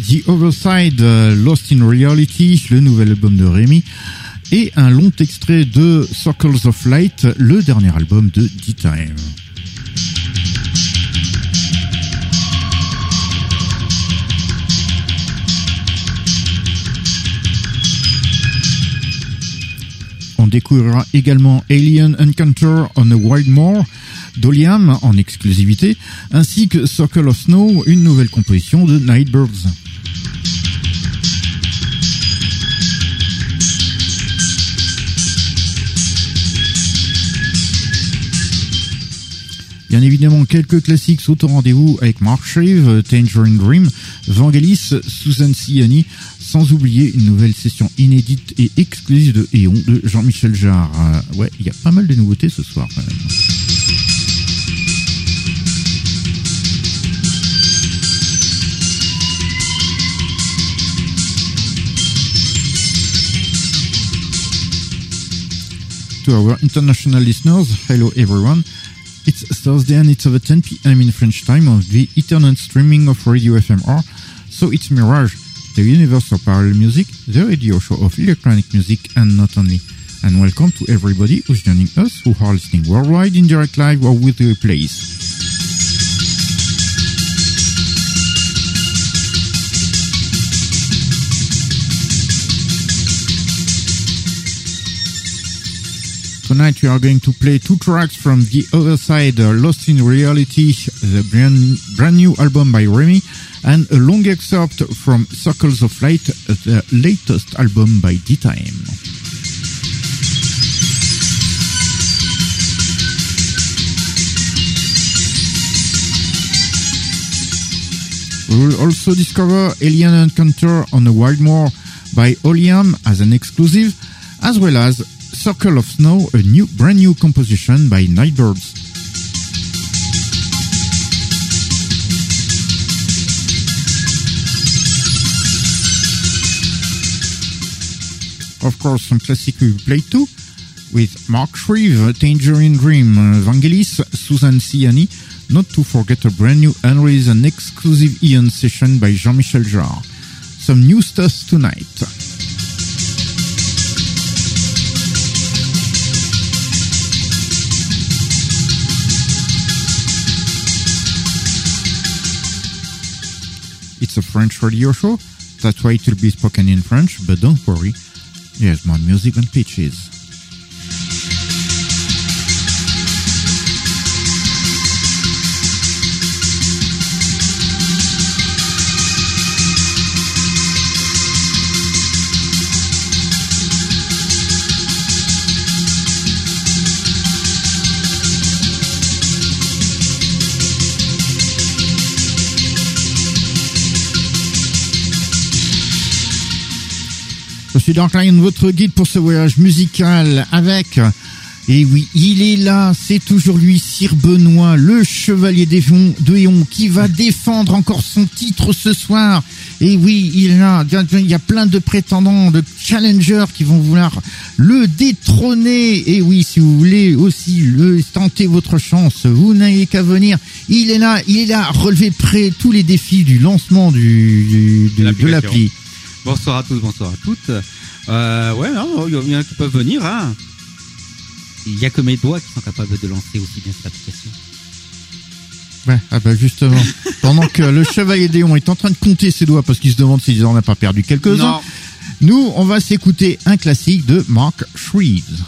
The Other Side, euh, Lost in Reality, le nouvel album de Rémi, et un long extrait de Circles of Light, le dernier album de D-Time. On découvrira également Alien Encounter on a Wild Moor d'Oliam en exclusivité, ainsi que Circle of Snow, une nouvelle composition de Nightbirds. Bien évidemment, quelques classiques sont au rendez-vous avec Mark Shreve, Tangerine Dream, Vangelis, Susan Siani, sans oublier une nouvelle session inédite et exclusive de Eon de Jean-Michel Jarre. Euh, ouais, il y a pas mal de nouveautés ce soir quand même. To our international listeners, hello everyone. It's Thursday and it's over 10 p.m. in French time on the internet streaming of Radio FMR. So it's Mirage, the universe of parallel music, the radio show of electronic music and not only. And welcome to everybody who's joining us who are listening worldwide in direct live or with replays. Tonight we are going to play two tracks from the other side, uh, Lost in Reality, the brand, brand new album by Remy, and a long excerpt from Circles of Light, the latest album by D-Time. We will also discover Alien Encounter on the Wild Moor by Oliam as an exclusive, as well as Circle of Snow, a new, brand new composition by Nightbirds. Of course, some classic we played too, with Mark Shreve, Tangerine Dream, uh, Vangelis, Susan Siani, not to forget a brand new unreleased and exclusive Ian session by Jean-Michel Jarre. Some new stuff tonight. It's a French radio show, that's why it will be spoken in French, but don't worry, there's more music on pitches. Je suis donc là, votre guide pour ce voyage musical avec Et oui, il est là, c'est toujours lui, Sir Benoît, le chevalier de qui va défendre encore son titre ce soir. Et oui, il y a, il y a plein de prétendants, de challengers qui vont vouloir le détrôner. Et oui, si vous voulez aussi le tenter votre chance, vous n'avez qu'à venir. Il est là, il est là, relever près tous les défis du lancement du, de l'appli. Bonsoir à tous, bonsoir à toutes. Euh, ouais, non, il y en a qui peuvent venir, hein. Il n'y a que mes doigts qui sont capables de lancer aussi bien cette application. Ouais, ah bah justement. Pendant que le chevalier Déon est en train de compter ses doigts parce qu'il se demande s'il en a pas perdu quelques-uns, nous, on va s'écouter un classique de Mark Shreves.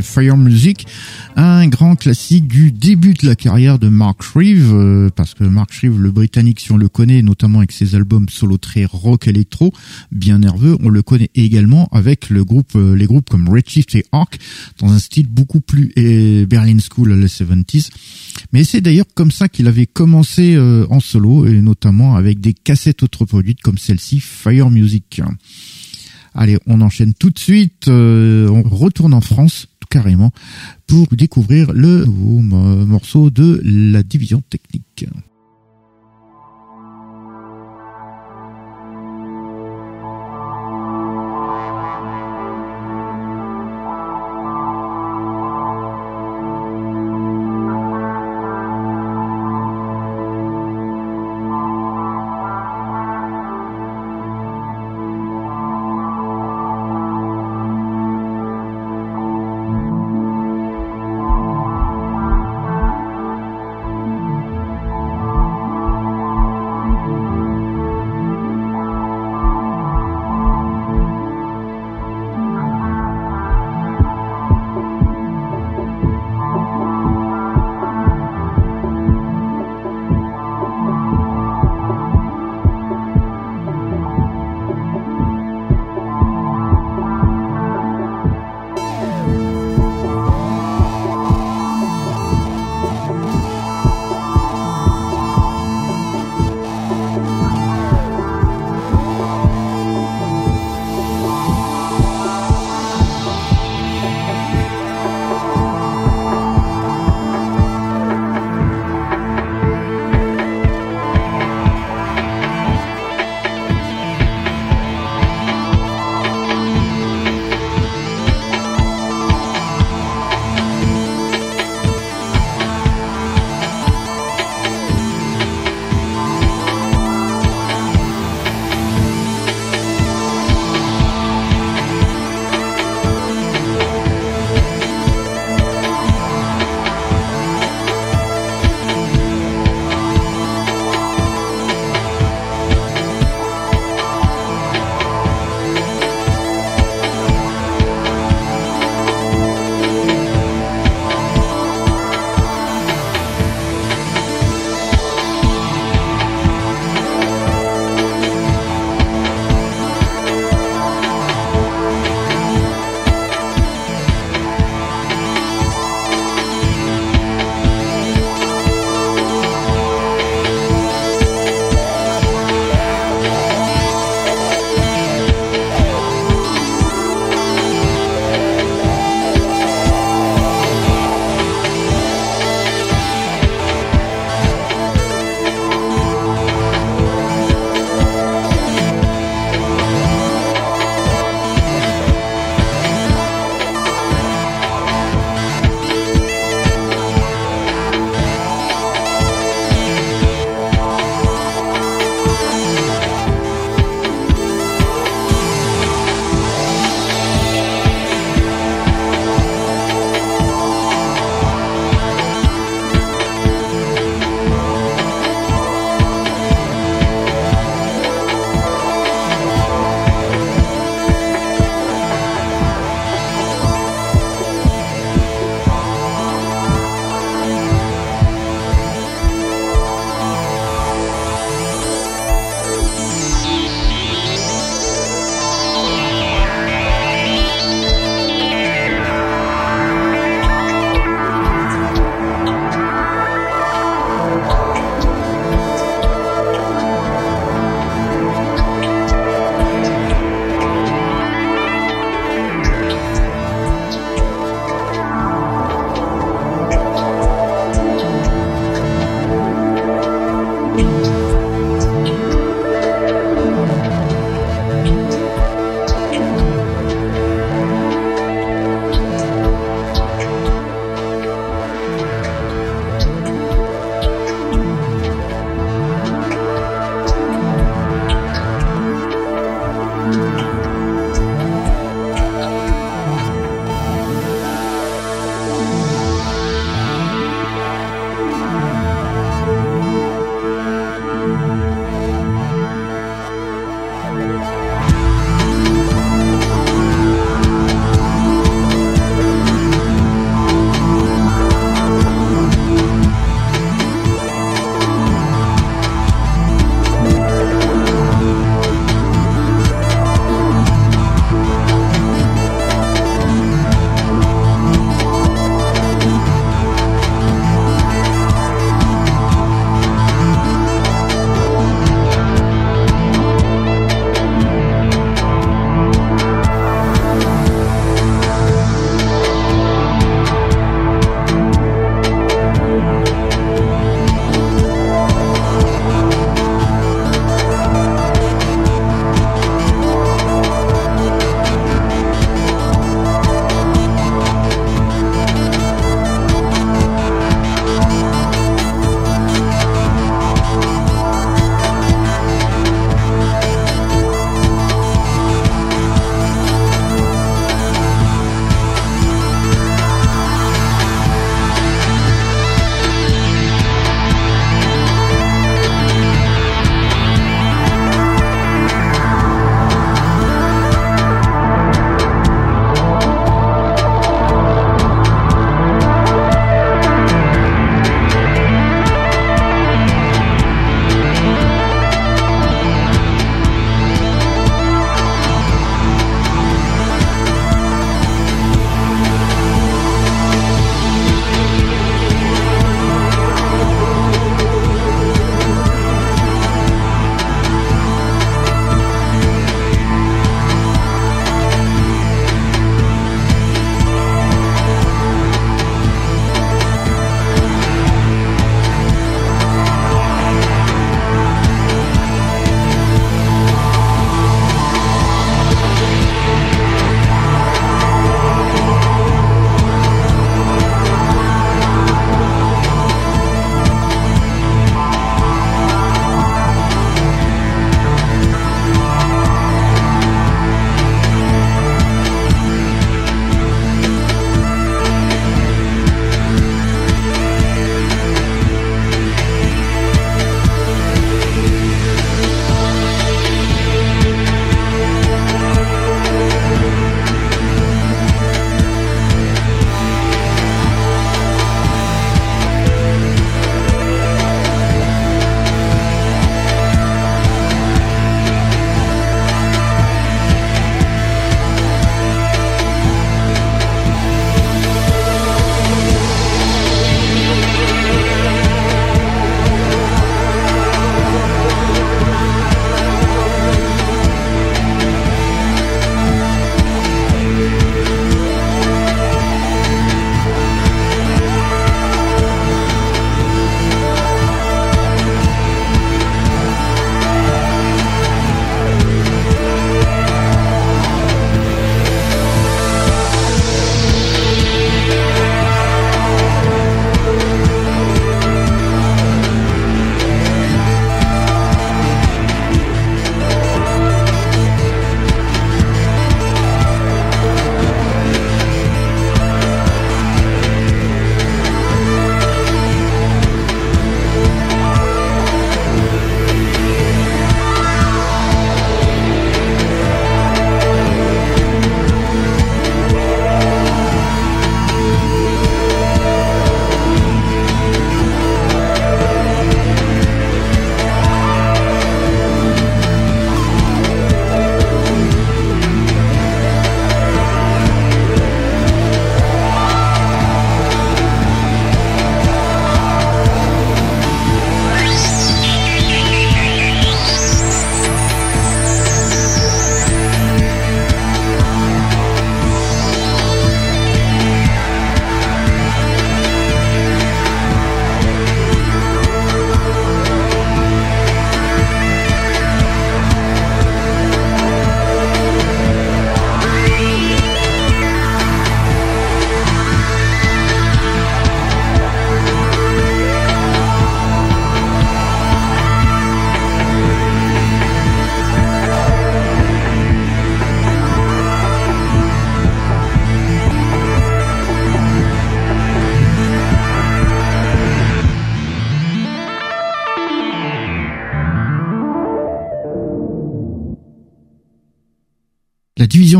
Fire Music, un grand classique du début de la carrière de Mark Shreve, euh, parce que Mark Shreve, le britannique, si on le connaît, notamment avec ses albums solo très rock électro, bien nerveux, on le connaît également avec le groupe, euh, les groupes comme Redshift et Arc, dans un style beaucoup plus Berlin School les 70s. Mais c'est d'ailleurs comme ça qu'il avait commencé euh, en solo, et notamment avec des cassettes autoproduites comme celle-ci, Fire Music. Allez, on enchaîne tout de suite, euh, on retourne en France carrément pour découvrir le morceau de la division technique.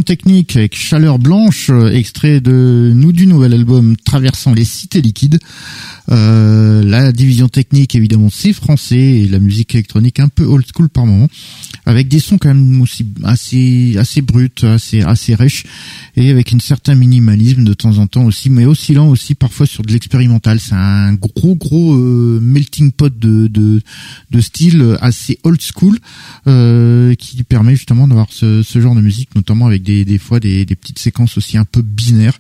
Technique avec Chaleur Blanche, euh, extrait de nous du nouvel album Traversant les cités liquides. Euh, la division technique, évidemment, c'est français et la musique électronique un peu old school par moment, avec des sons quand même aussi assez assez bruts, assez assez riches et avec une certain minimalisme de temps en temps aussi, mais oscillant aussi parfois sur de l'expérimental. C'est un gros gros euh, melting pot de de, de style assez old school euh, qui permet justement d'avoir ce, ce genre de musique, notamment avec des des fois des, des petites séquences aussi un peu binaires.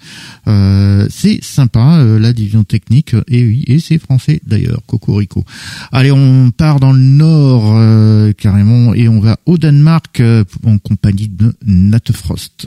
Euh, c'est sympa euh, la division technique et et c'est français d'ailleurs Cocorico. Allez on part dans le nord euh, carrément et on va au Danemark euh, en compagnie de Nat Frost.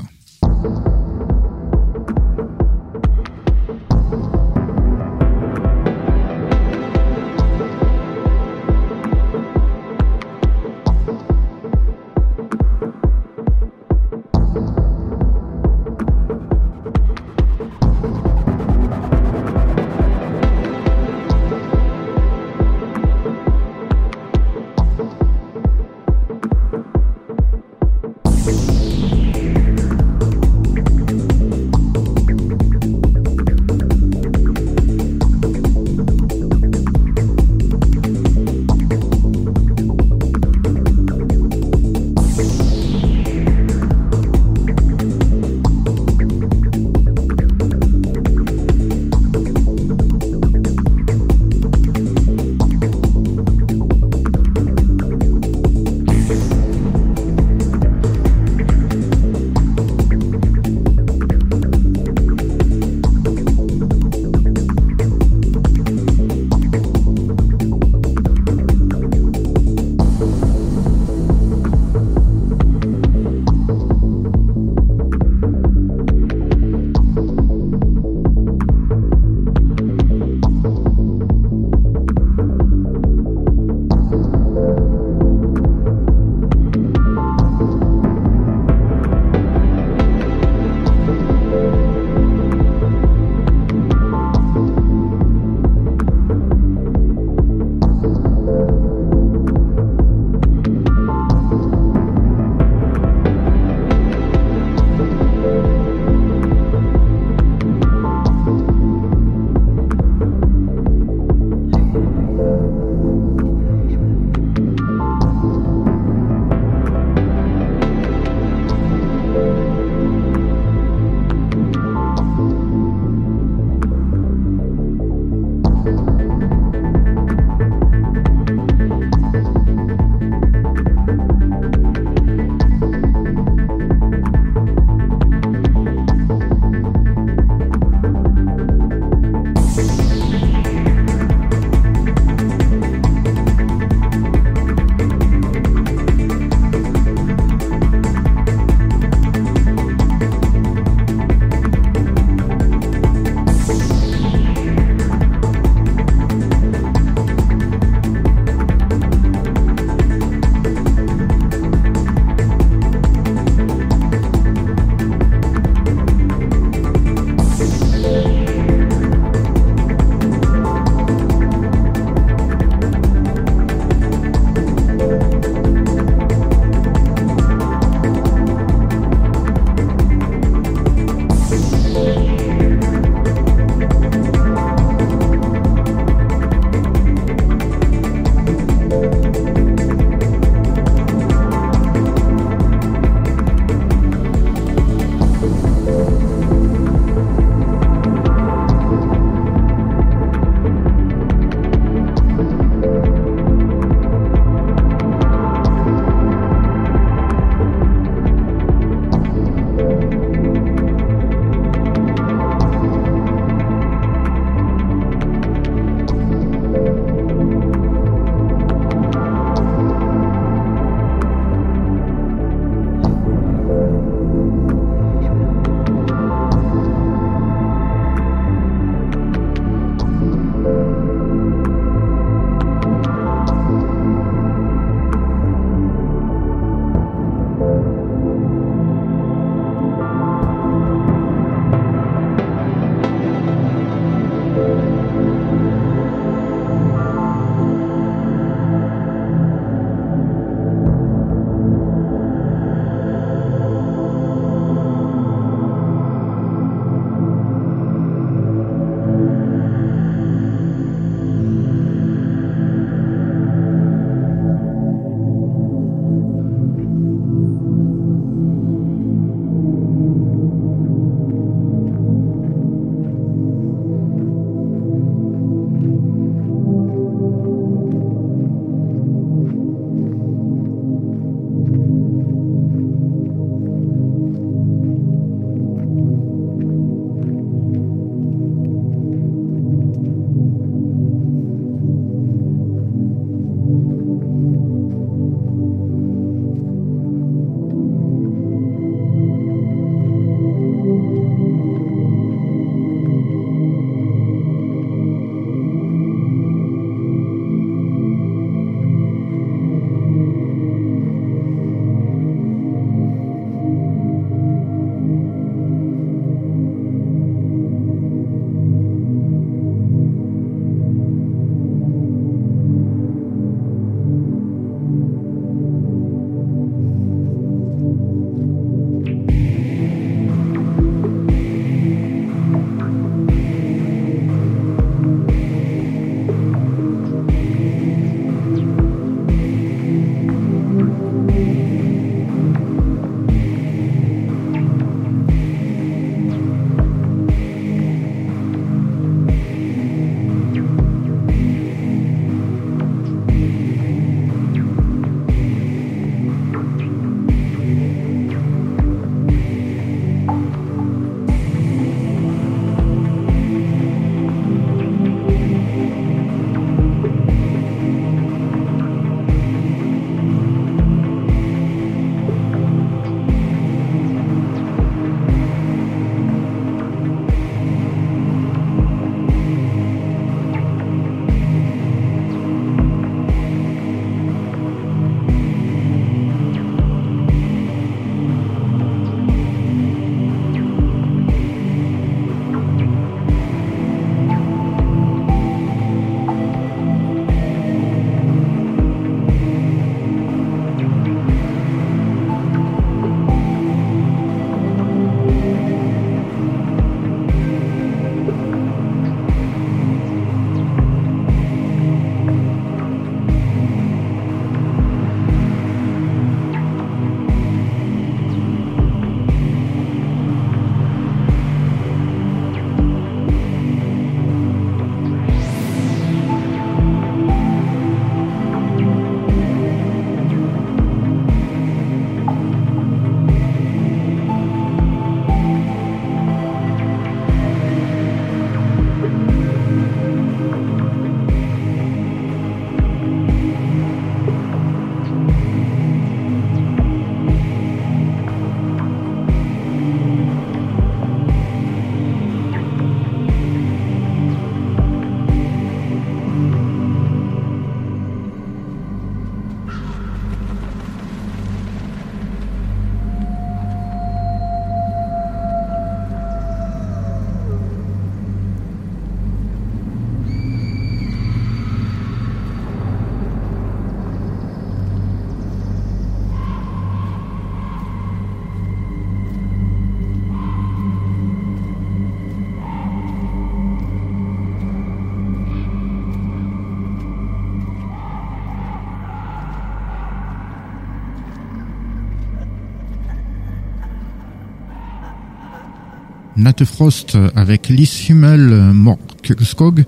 Nate Frost avec Liz Himmel, Morkskog,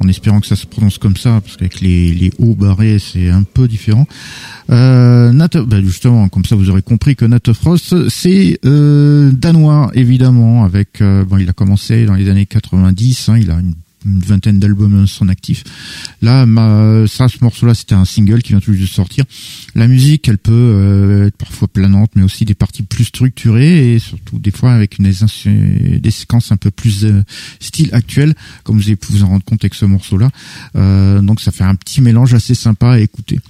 en espérant que ça se prononce comme ça, parce qu'avec les, les hauts barrés, c'est un peu différent. Euh, Nat, bah justement, comme ça vous aurez compris que Nat Frost, c'est euh, danois, évidemment, avec, euh, bon, il a commencé dans les années 90, hein, il a une une vingtaine d'albums son actif. Là, ça, ce morceau-là, c'était un single qui vient tout juste de sortir. La musique, elle peut euh, être parfois planante, mais aussi des parties plus structurées et surtout des fois avec des séquences un peu plus euh, style actuel, comme vous avez pu vous en rendre compte avec ce morceau-là. Euh, donc, ça fait un petit mélange assez sympa à écouter.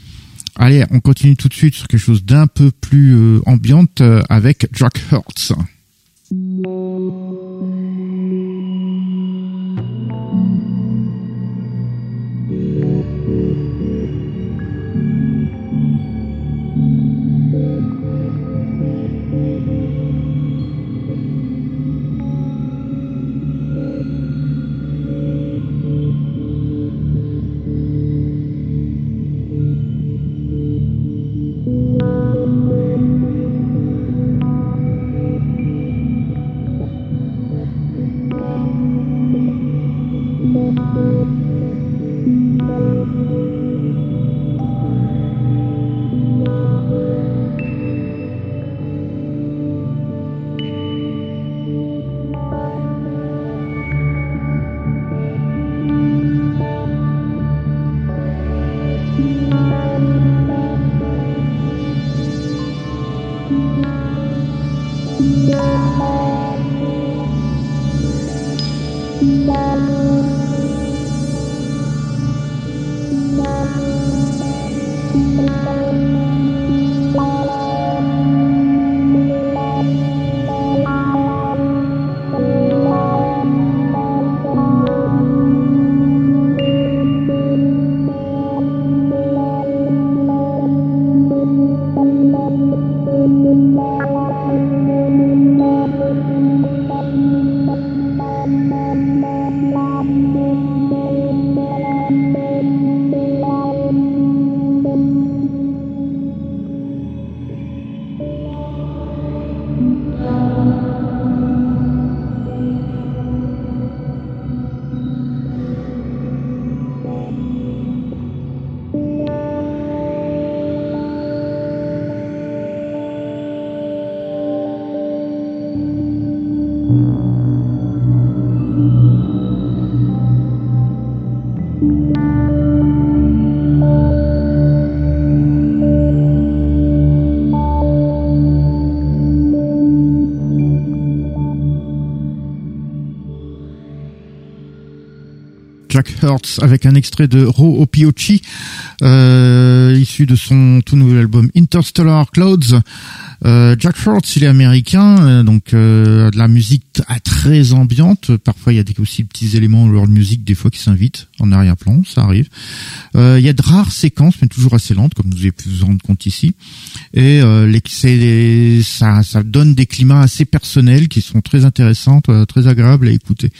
Allez, on continue tout de suite sur quelque chose d'un peu plus ambiante avec Jack Hurts. avec un extrait de Ro Opiochi, euh, issu de son tout nouvel album Interstellar Clouds. Euh, Jack Frost, il est américain, euh, donc euh, de la musique très ambiante. Parfois, il y a des, aussi des petits éléments world music des fois qui s'invitent en arrière-plan, ça arrive. il y a de rares séquences, mais toujours assez lentes, comme vous avez pu vous rendre compte ici. Et ça, ça donne des climats assez personnels qui sont très intéressants, très agréables à écouter.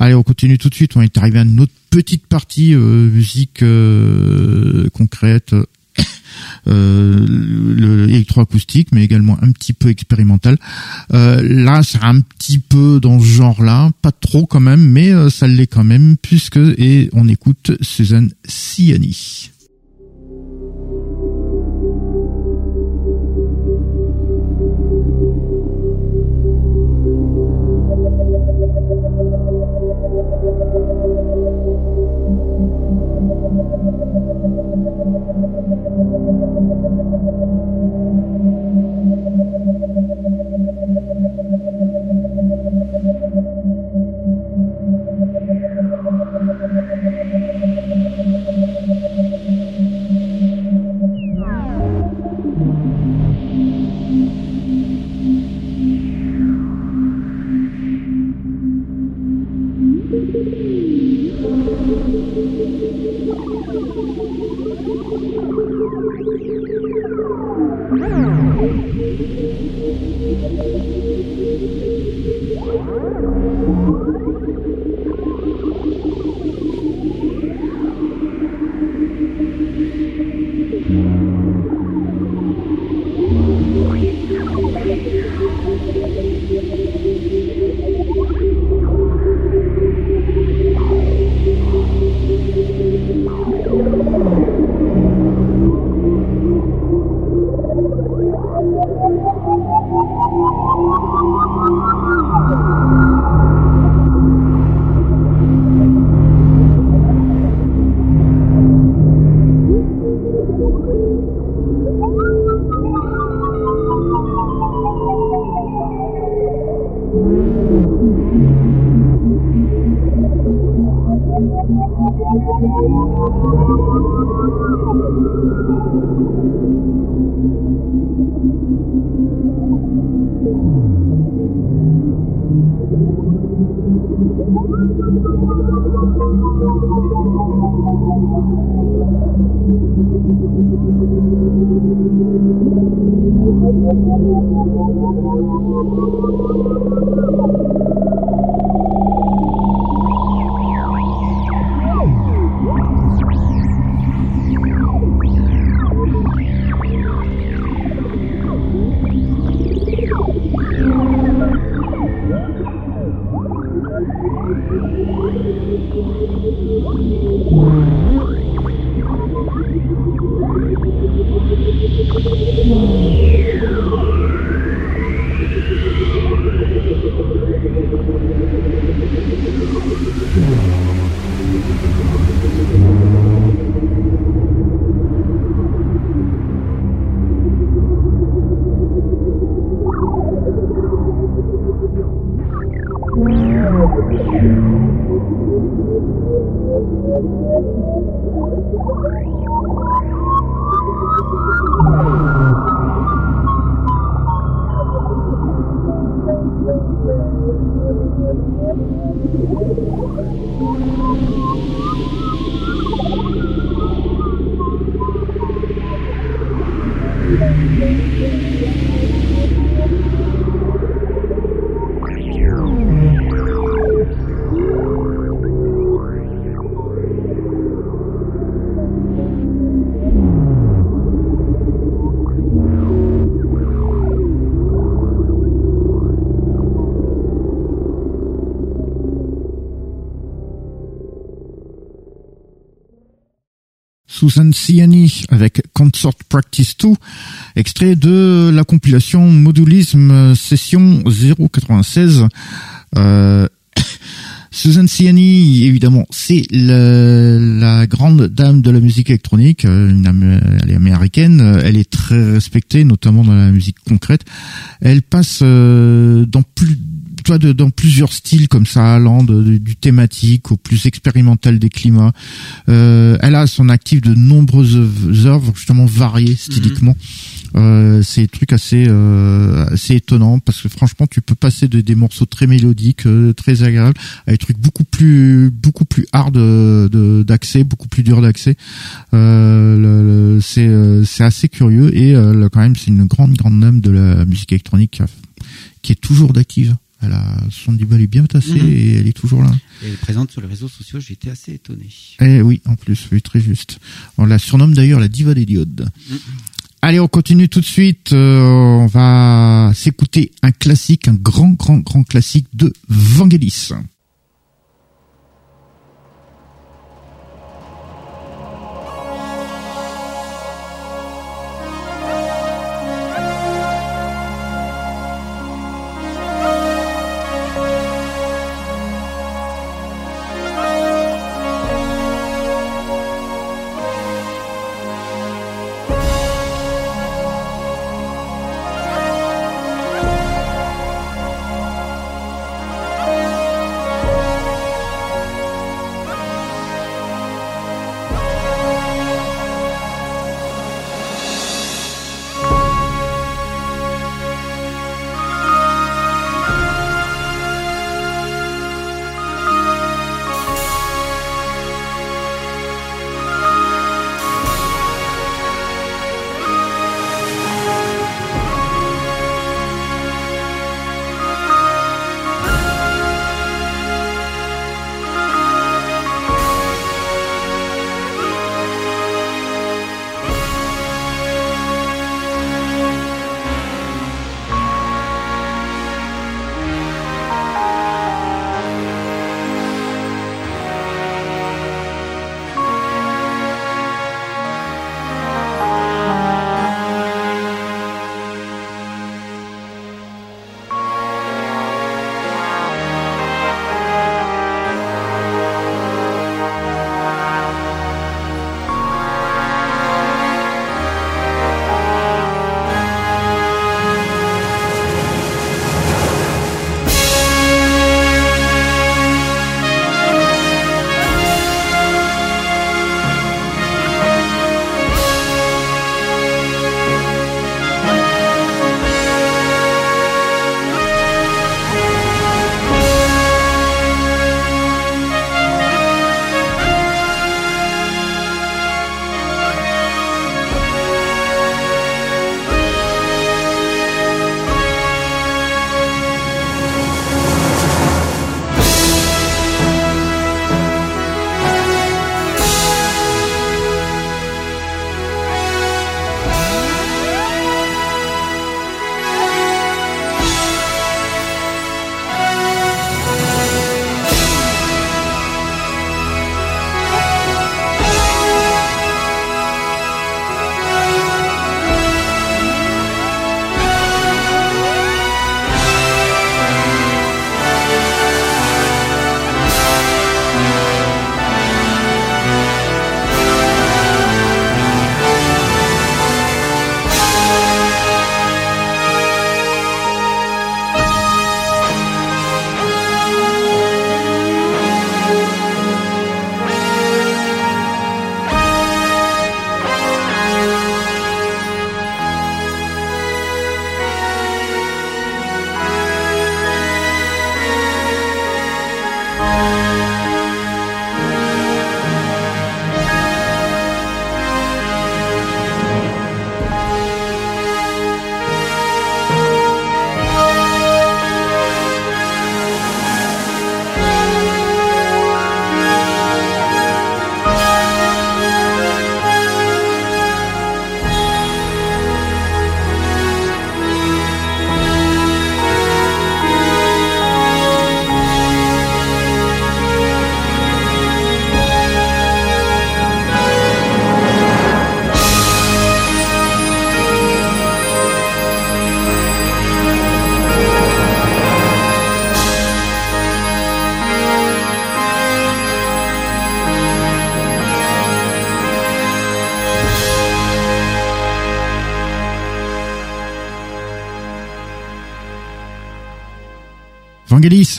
Allez, on continue tout de suite. On est arrivé à une autre petite partie euh, musique euh, concrète, euh, électroacoustique, mais également un petit peu expérimental. Euh, là, c'est un petit peu dans ce genre-là, pas trop quand même, mais ça l'est quand même, puisque et on écoute Suzanne Siani. Susan avec Consort Practice 2, extrait de la compilation Modulisme Session 096. Euh, Susan Ciani, évidemment, c'est la grande dame de la musique électronique. Euh, elle est américaine, elle est très respectée, notamment dans la musique concrète. Elle passe euh, dans plus toi, de, dans plusieurs styles comme ça, allant du thématique au plus expérimental des climats. Euh, elle a son actif de nombreuses œuvres justement variées styliquement. Euh, c'est des trucs assez euh, assez étonnants parce que franchement tu peux passer de, des morceaux très mélodiques euh, très agréables à des trucs beaucoup plus beaucoup plus hard d'accès beaucoup plus dur d'accès euh, c'est euh, c'est assez curieux et quand même c'est une grande grande dame de la musique électronique qui est toujours d'active elle a son diva est bien tassé mhm. et elle est toujours là. elle est présente sur les réseaux sociaux, j'étais assez étonné. Eh oui, en plus, oui, très juste. On la surnomme d'ailleurs la diva des diodes. Mhm. Allez, on continue tout de suite. Euh, on va s'écouter un classique, un grand, grand, grand classique de Vangelis.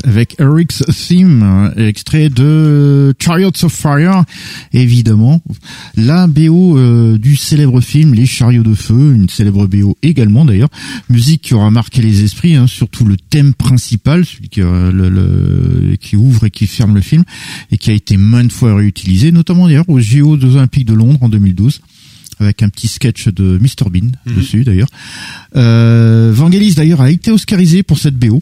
Avec Eric's Theme, euh, extrait de Chariots of Fire, évidemment. La BO euh, du célèbre film Les Chariots de Feu, une célèbre BO également d'ailleurs. Musique qui aura marqué les esprits, hein, surtout le thème principal, celui qui, euh, le, qui ouvre et qui ferme le film, et qui a été maintes fois réutilisé, notamment d'ailleurs aux JO Olympiques de Londres en 2012 avec un petit sketch de Mr Bean Mhm. dessus d'ailleurs. Euh, Vangelis d'ailleurs a été oscarisé pour cette BO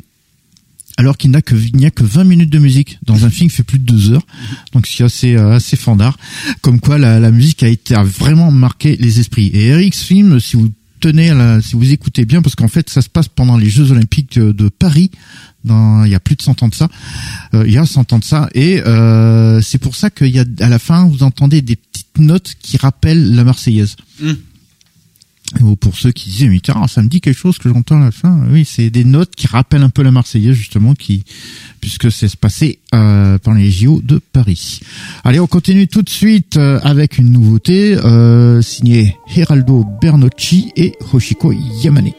alors qu'il que il n'y a que 20 minutes de musique dans un film qui fait plus de deux heures. Donc c'est assez euh, assez fandard. Comme quoi la, la musique a été a vraiment marqué les esprits. Et Eric's film si vous tenez à la, si vous écoutez bien parce qu'en fait ça se passe pendant les Jeux Olympiques de, Paris dans il y a plus de 100 ans de ça. Euh, il y a 100 ans de ça. Et euh, c'est pour ça qu'il y a à la fin vous entendez des petites notes qui rappellent la Marseillaise. Mm. Ou pour ceux qui disaient mais tiens ça me dit quelque chose que j'entends à la fin. Oui c'est des notes qui rappellent un peu la Marseillaise justement qui puisque c'est passé euh, pendant les JO de Paris. Allez on continue tout de suite euh, avec une nouveauté euh, signée Geraldo Bernocchi et Hoshiko Yamane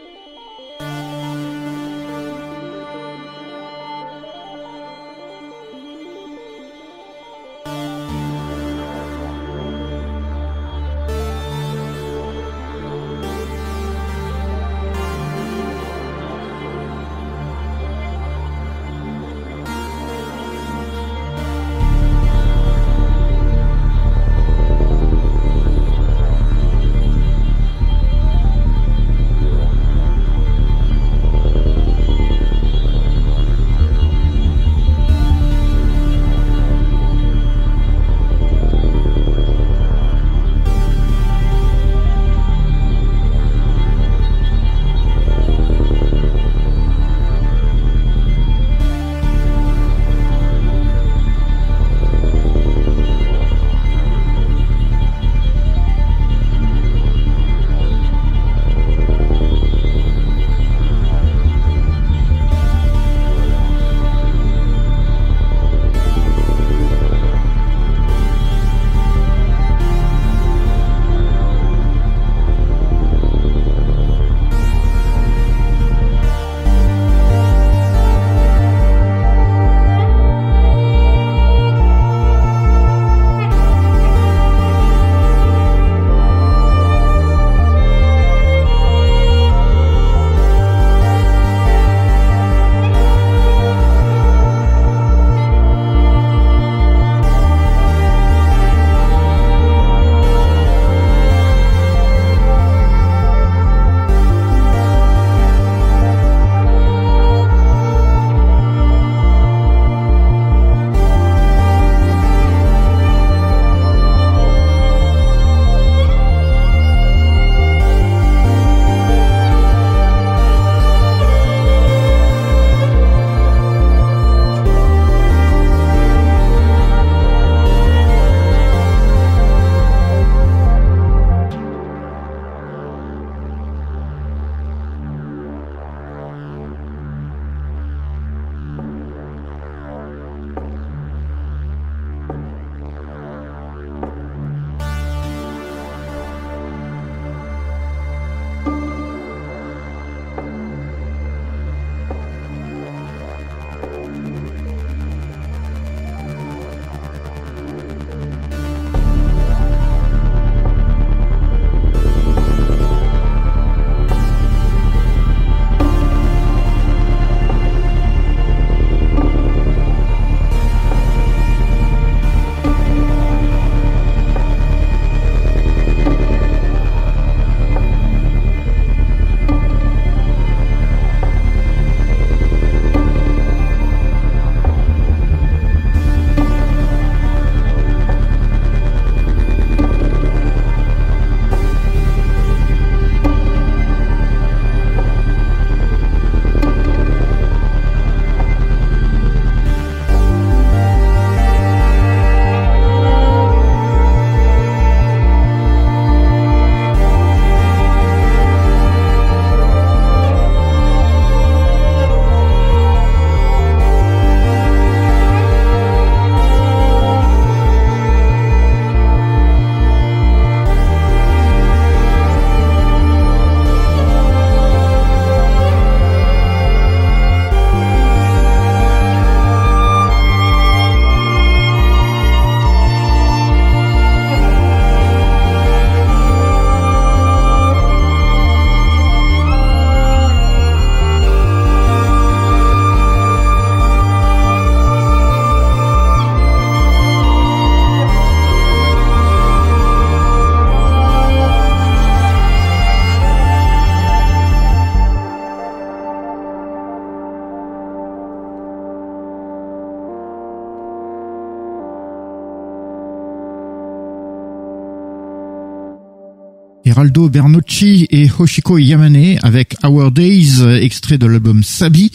Bernocchi et Hoshiko Yamane avec Our Days, extrait de l'album Sabi.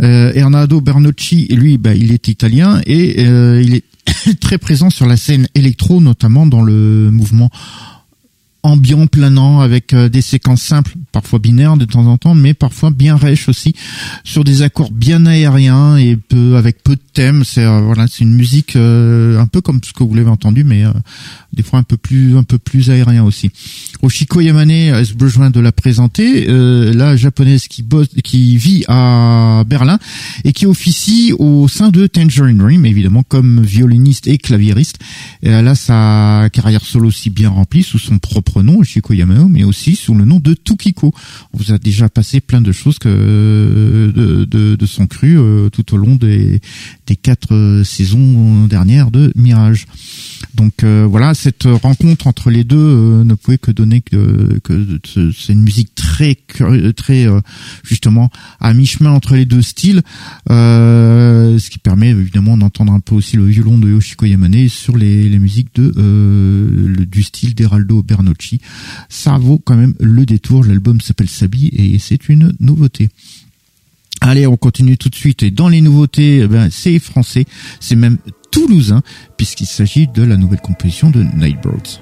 Euh, Hernando Bernocchi, lui, bah, il est italien et euh, il est très présent sur la scène électro, notamment dans le mouvement planant avec euh, des séquences simples, parfois binaires de temps en temps, mais parfois bien rêches aussi, sur des accords bien aériens et peu avec peu de thèmes. C'est euh, voilà, c'est une musique euh, un peu comme ce que vous l'avez entendu, mais des fois un peu plus un peu plus aérien aussi. Oshiko Yamane a besoin de la présenter, la japonaise qui bosse, qui vit à Berlin et qui officie au sein de Tangerine Dream, évidemment comme violoniste et claviériste. Et elle a sa carrière solo aussi bien remplie sous son propre nom, Shiko Yamano, mais aussi sous le nom de Tukiko. On vous a déjà passé plein de choses que de, son cru euh, tout au long des, des quatre euh, saisons dernières de Mirage. Donc euh, voilà, cette rencontre entre les deux ne pouvait que donner que, que c'est une musique très très justement à mi-chemin entre les deux styles, ce qui permet évidemment d'entendre un peu aussi le violon de Yoshiko Yamane sur les, les musiques de le, du style d'Heraldo Bernocchi ça vaut quand même le détour. L'album s'appelle Sabi et c'est une nouveauté. Allez, on continue tout de suite. Et dans les nouveautés, eh ben, c'est français, c'est même toulousain, puisqu'il s'agit de la nouvelle composition de Nightbirds.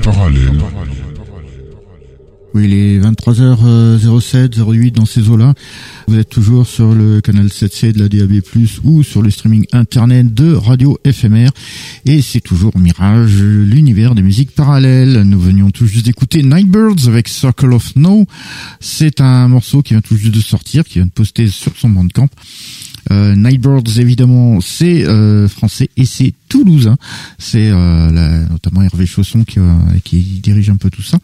Parallèles. Oui, il est 23h07, 08 dans ces eaux-là. Vous êtes toujours sur le canal 7C de la DAB+, ou sur le streaming internet de Radio FMR. Et c'est toujours Mirage, l'univers des musiques parallèles. Nous venions tout juste d'écouter Nightbirds avec Circle of No. C'est un morceau qui vient tout juste de sortir, qui vient de poster sur son bandcamp. Euh, Nightbirds, évidemment, c'est euh, français et c'est toulousain. C'est euh, notamment Hervé Chausson qui, euh, qui, dirige un peu tout ça,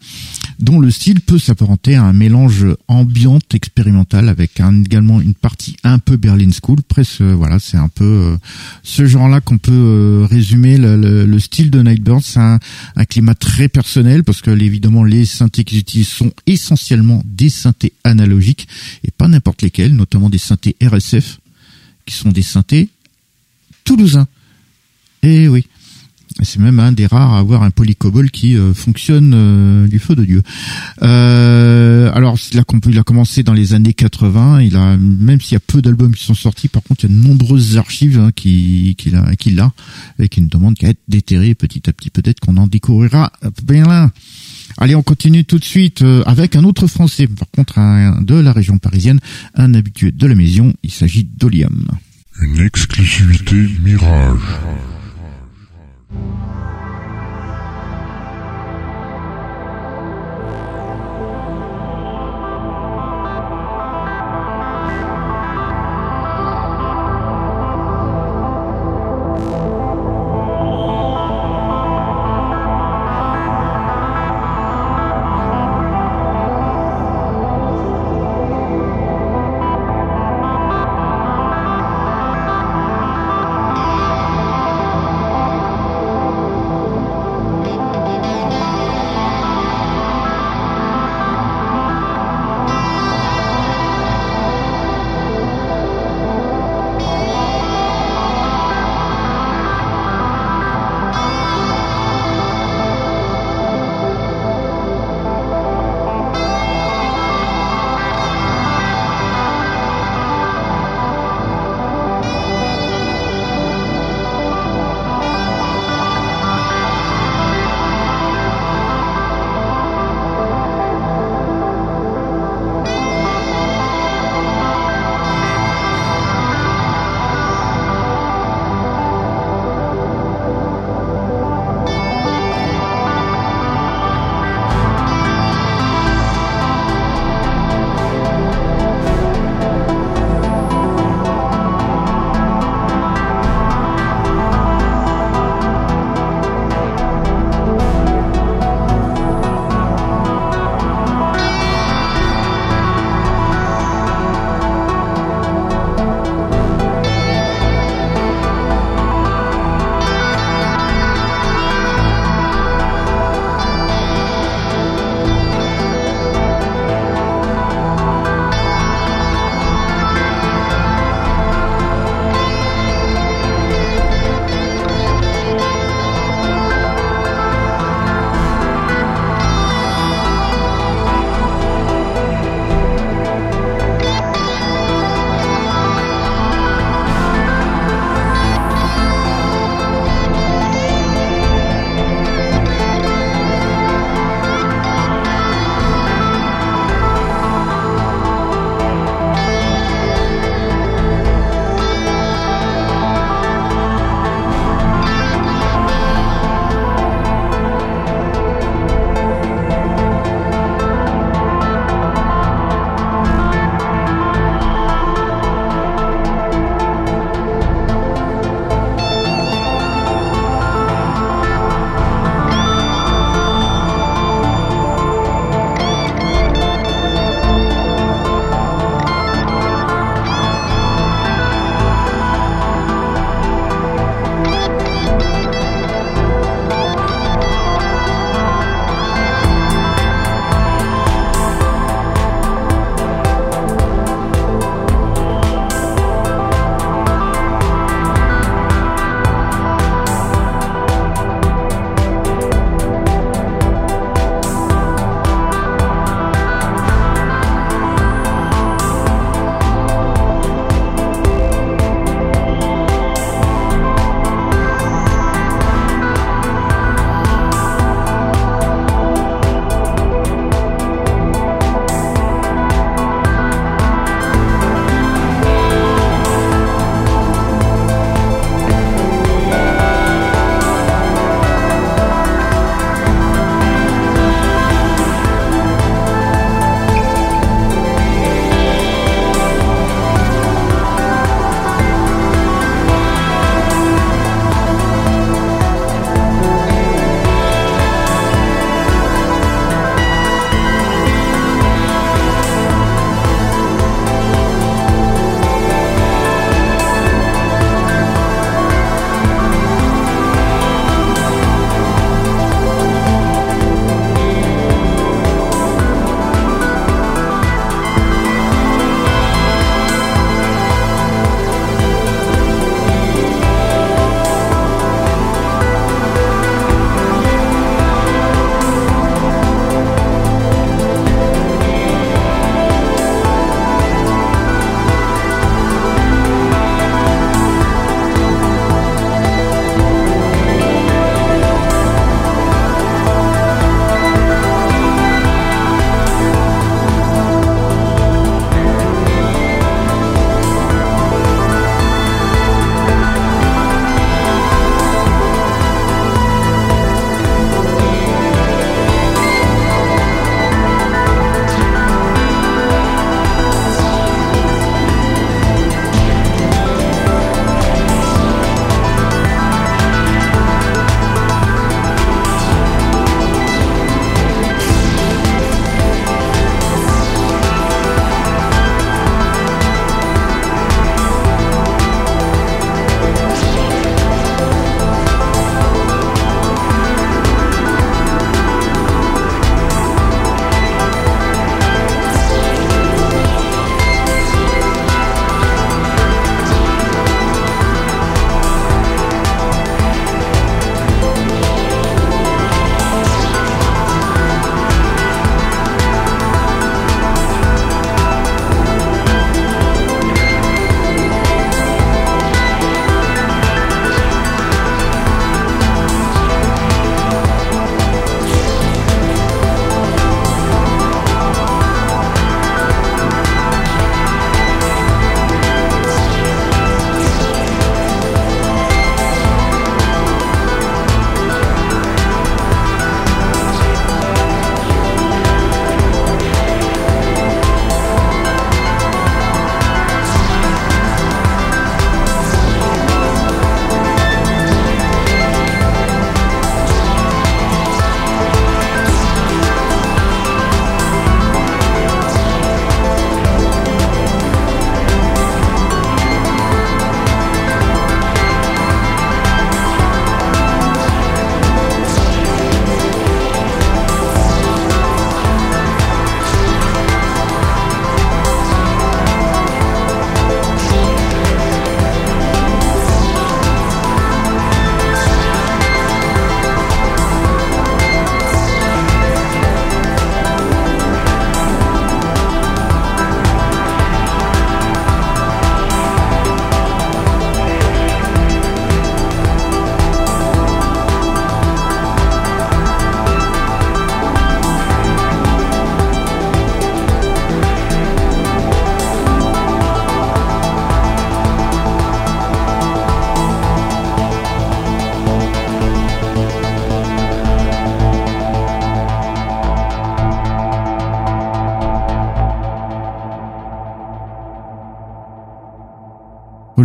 dont le style peut s'apparenter à un mélange ambiant expérimental avec un, également une partie un peu Berlin School. Presque, voilà, c'est un peu ce genre-là qu'on peut résumer le, le, style de Nightbirds. C'est un, un, climat très personnel parce que évidemment les synthés qu'ils utilisent sont essentiellement des synthés analogiques et pas n'importe lesquels, notamment des synthés RSF qui sont des synthés toulousains. Et eh oui. C'est même un des rares à avoir un polycobol qui euh, fonctionne euh, du feu de Dieu. Euh, alors, il a, commencé dans les années 80. Il a, même s'il y a peu d'albums qui sont sortis, par contre, il y a de nombreuses archives hein, qui et qui ne demandent qu'à être déterrées petit à petit. Peut-être qu'on en découvrira bien là. Allez, on continue tout de suite avec un autre Français, par contre un, de la région parisienne, un habitué de la maison. Il s'agit d'Oliam. Une exclusivité Mirage.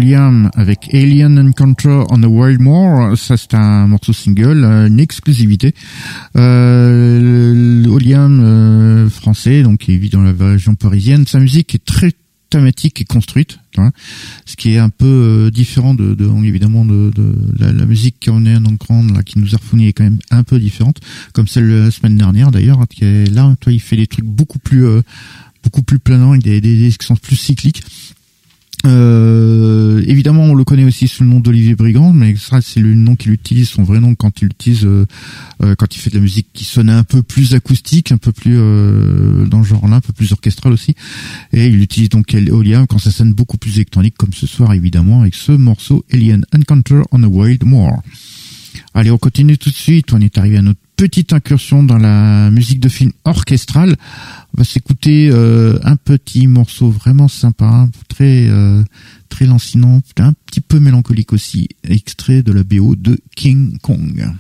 Oliam avec Alien Encounter on the Wild Moor. Ça, c'est un morceau single, une exclusivité. Euh, Oliam euh, français, donc qui vit dans la région parisienne. Sa musique est très thématique et construite, ce qui est un peu euh, différent de, de évidemment de, la, musique qu'on est en grande là qui nous a refourni est quand même un peu différente, comme celle de la semaine dernière d'ailleurs. Hein, là, toi, il fait des trucs beaucoup plus euh, beaucoup plus planants avec des, des, des plus cycliques. Euh, évidemment, on le connaît aussi sous le nom d'Olivier Brigand, mais c'est le nom qu'il utilise, son vrai nom quand il utilise euh, euh, quand il fait de la musique qui sonne un peu plus acoustique, un peu plus euh, dans ce genre-là, un peu plus orchestral aussi. Et il utilise donc Oliam quand ça sonne beaucoup plus électronique, comme ce soir évidemment avec ce morceau Alien Encounter on a Wild Moor. Allez, on continue tout de suite. On est arrivé à notre petite incursion dans la musique de film orchestrale. On va s'écouter euh, un petit morceau vraiment sympa, euh, très lancinant, un petit peu mélancolique aussi, extrait de la BO de King Kong.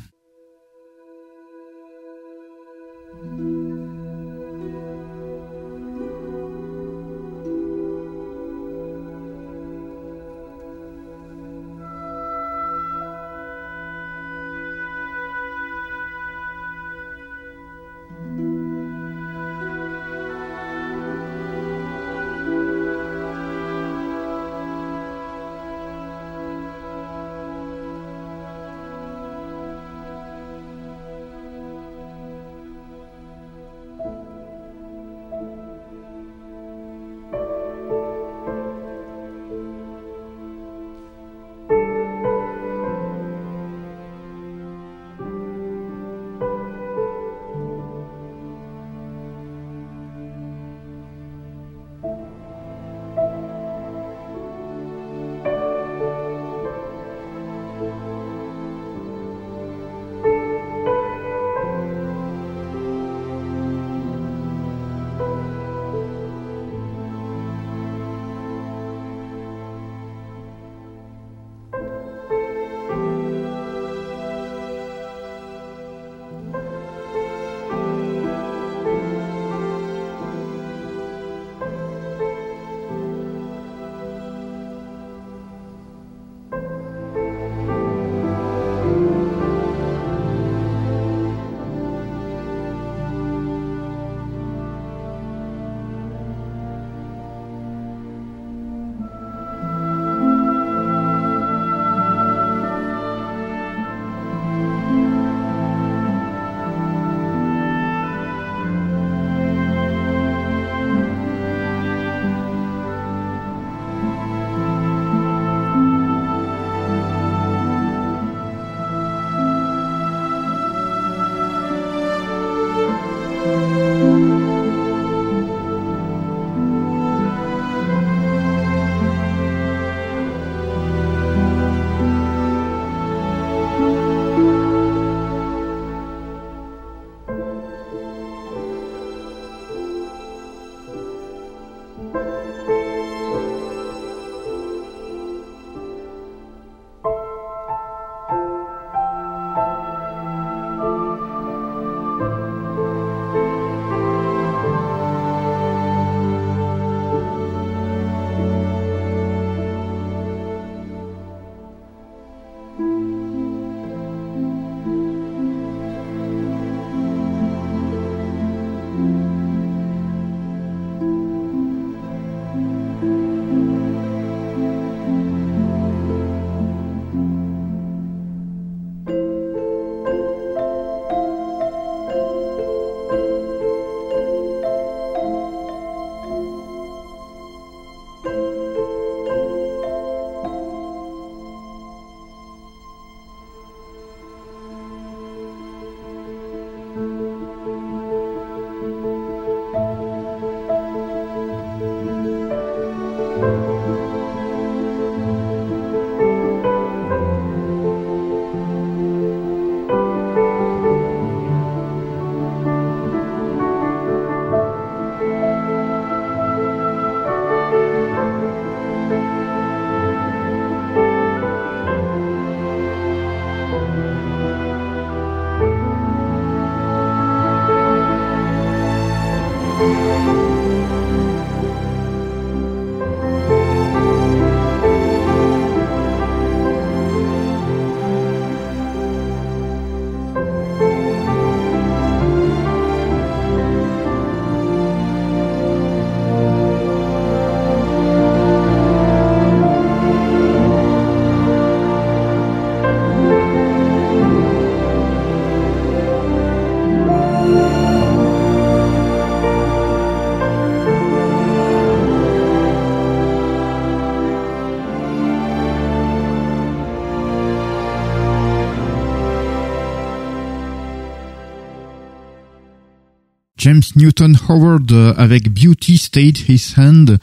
James Newton Howard euh, avec Beauty Stayed His Hand.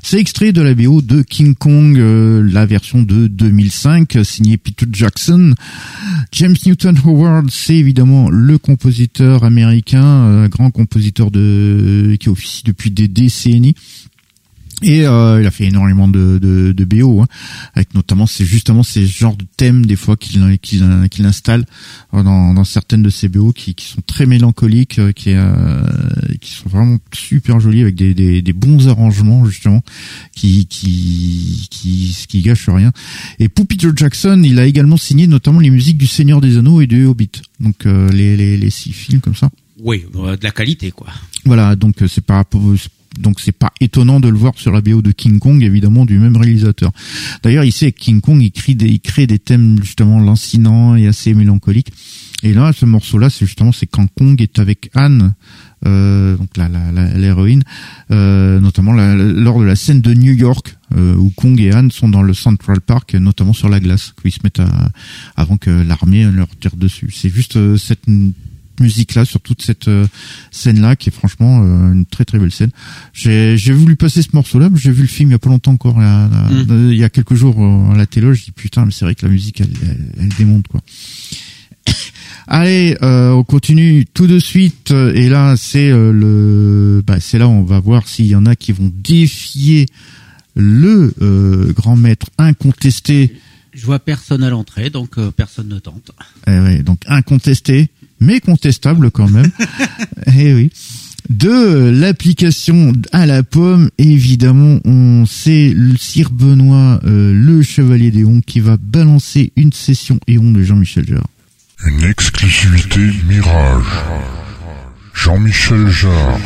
C'est extrait de la BO de King Kong, euh, la version de 2005, signée Peter Jackson. James Newton Howard, c'est évidemment le compositeur américain, euh, grand compositeur de qui officie depuis des décennies et euh, il a fait énormément de, de, de BO, hein, avec notamment c'est justement ces genres de thèmes des fois qu'il qu'il, qu'il installe dans, dans certaines de ses BO qui, qui sont très mélancoliques, euh, qui, euh, qui sont vraiment super jolis avec des, des, des bons arrangements justement qui qui qui qui gâchent rien. Et pour Peter Jackson, il a également signé notamment les musiques du Seigneur des Anneaux et du Hobbit, donc euh, les, les les six films comme ça. Oui, de la qualité quoi. Voilà, donc c'est pas donc c'est pas étonnant de le voir sur la BO de King Kong, évidemment du même réalisateur. D'ailleurs, il sait que King Kong, il il crée des thèmes justement lancinants et assez mélancoliques. Et là, ce morceau-là, c'est justement c'est quand Kong est avec Anne, euh, donc la l'héroïne, euh, notamment lors de la scène de New York euh, où Kong et Anne sont dans le Central Park, notamment sur la glace, qu'ils se mettent à, avant que l'armée leur tire dessus. C'est juste euh, cette musique là sur toute cette euh, scène là qui est franchement euh, une très très belle scène j'ai j'ai voulu passer ce morceau là j'ai vu le film il y a pas longtemps encore mm. il y a quelques jours euh, à la télé je dis putain mais c'est vrai que la musique elle, elle, démonte quoi Allez, on continue tout de suite. Et là, c'est le, bah, c'est là où on va voir s'il y en a qui vont défier le grand maître incontesté. Je vois personne à l'entrée, donc personne ne tente. Eh donc incontesté mais contestable quand même. eh oui. De l'application à la pomme, évidemment, on sait le Sir Benoît, euh, le chevalier d'Éon, qui va balancer une session Éon de Jean-Michel Jarre. Une exclusivité Mirage. Jean-Michel Jarre.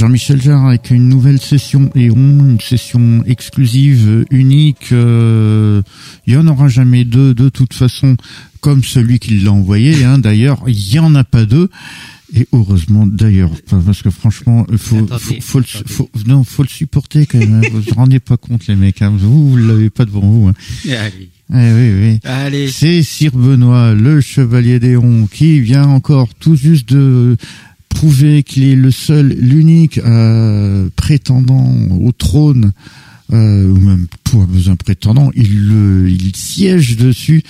Jean-Michel Jarre avec une nouvelle session et on une session exclusive, unique. Euh, il y en aura jamais deux de toute façon, comme celui qui l'a envoyé. Hein. D'ailleurs, il y en a pas deux. Et heureusement d'ailleurs, parce que franchement, faut, faut, le, faut, non, faut le supporter quand même. Hein. vous vous rendez pas compte les mecs, hein. vous, vous l'avez pas devant vous. Hein. Allez. Eh oui, oui. Allez. C'est Sir Benoît, le chevalier d'Éon, qui vient encore tout juste de prouver qu'il est le seul, l'unique euh, prétendant au trône euh, ou même pour un prétendant, il, le, il siège dessus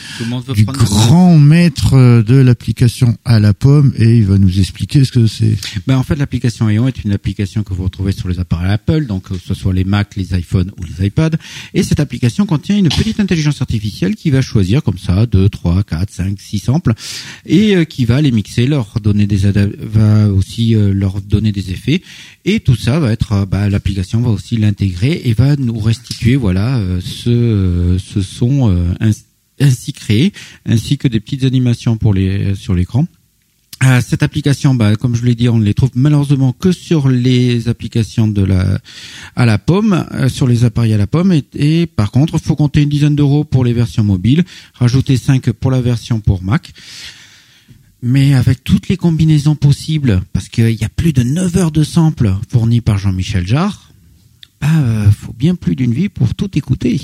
du grand maître de l'application à la pomme et il va nous expliquer ce que c'est. Ben en fait, l'application Aeon est une application que vous retrouvez sur les appareils Apple, donc que ce soit les Mac, les iPhones ou les iPads. Et cette application contient une petite intelligence artificielle qui va choisir comme ça 2, 3, 4, 5, 6 samples et euh, qui va les mixer, leur donner des va aussi euh, leur donner des effets et tout ça va être, bah, l'application va aussi l'intégrer et va nous restituer voilà euh, ce, ce son euh, ainsi créé, ainsi que des petites animations sur l'écran. Euh, cette application, bah, comme je l'ai dit, on ne les trouve malheureusement que sur les applications à la pomme, sur les appareils à la pomme. Et, par contre, il faut compter une dizaine d'euros pour les versions mobiles, rajouter 5 pour la version pour Mac. Mais avec toutes les combinaisons possibles, parce qu'il y a plus de 9 heures de samples fournis par Jean-Michel Jarre, bah, euh, faut bien plus d'une vie pour tout écouter.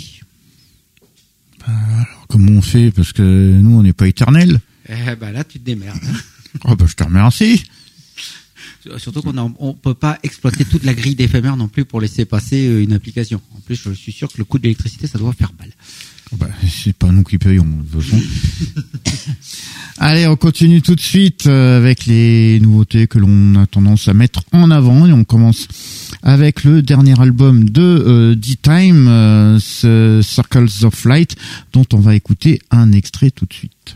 Bah, alors, comment on fait? Parce que nous, on n'est pas éternel. Eh ben là, tu te démerdes. oh bah, je te remercie. Surtout qu'on on peut pas exploiter toute la grille d'éphémère non plus pour laisser passer euh, une application. En plus, je suis sûr que le coût de l'électricité, ça doit faire mal. Bah, c'est pas nous qui payons, de toute. Allez, on continue tout de suite euh, avec les nouveautés que l'on a tendance à mettre en avant et on commence avec le dernier album de euh, D-Time, euh, Circles of Light, dont on va écouter un extrait tout de suite.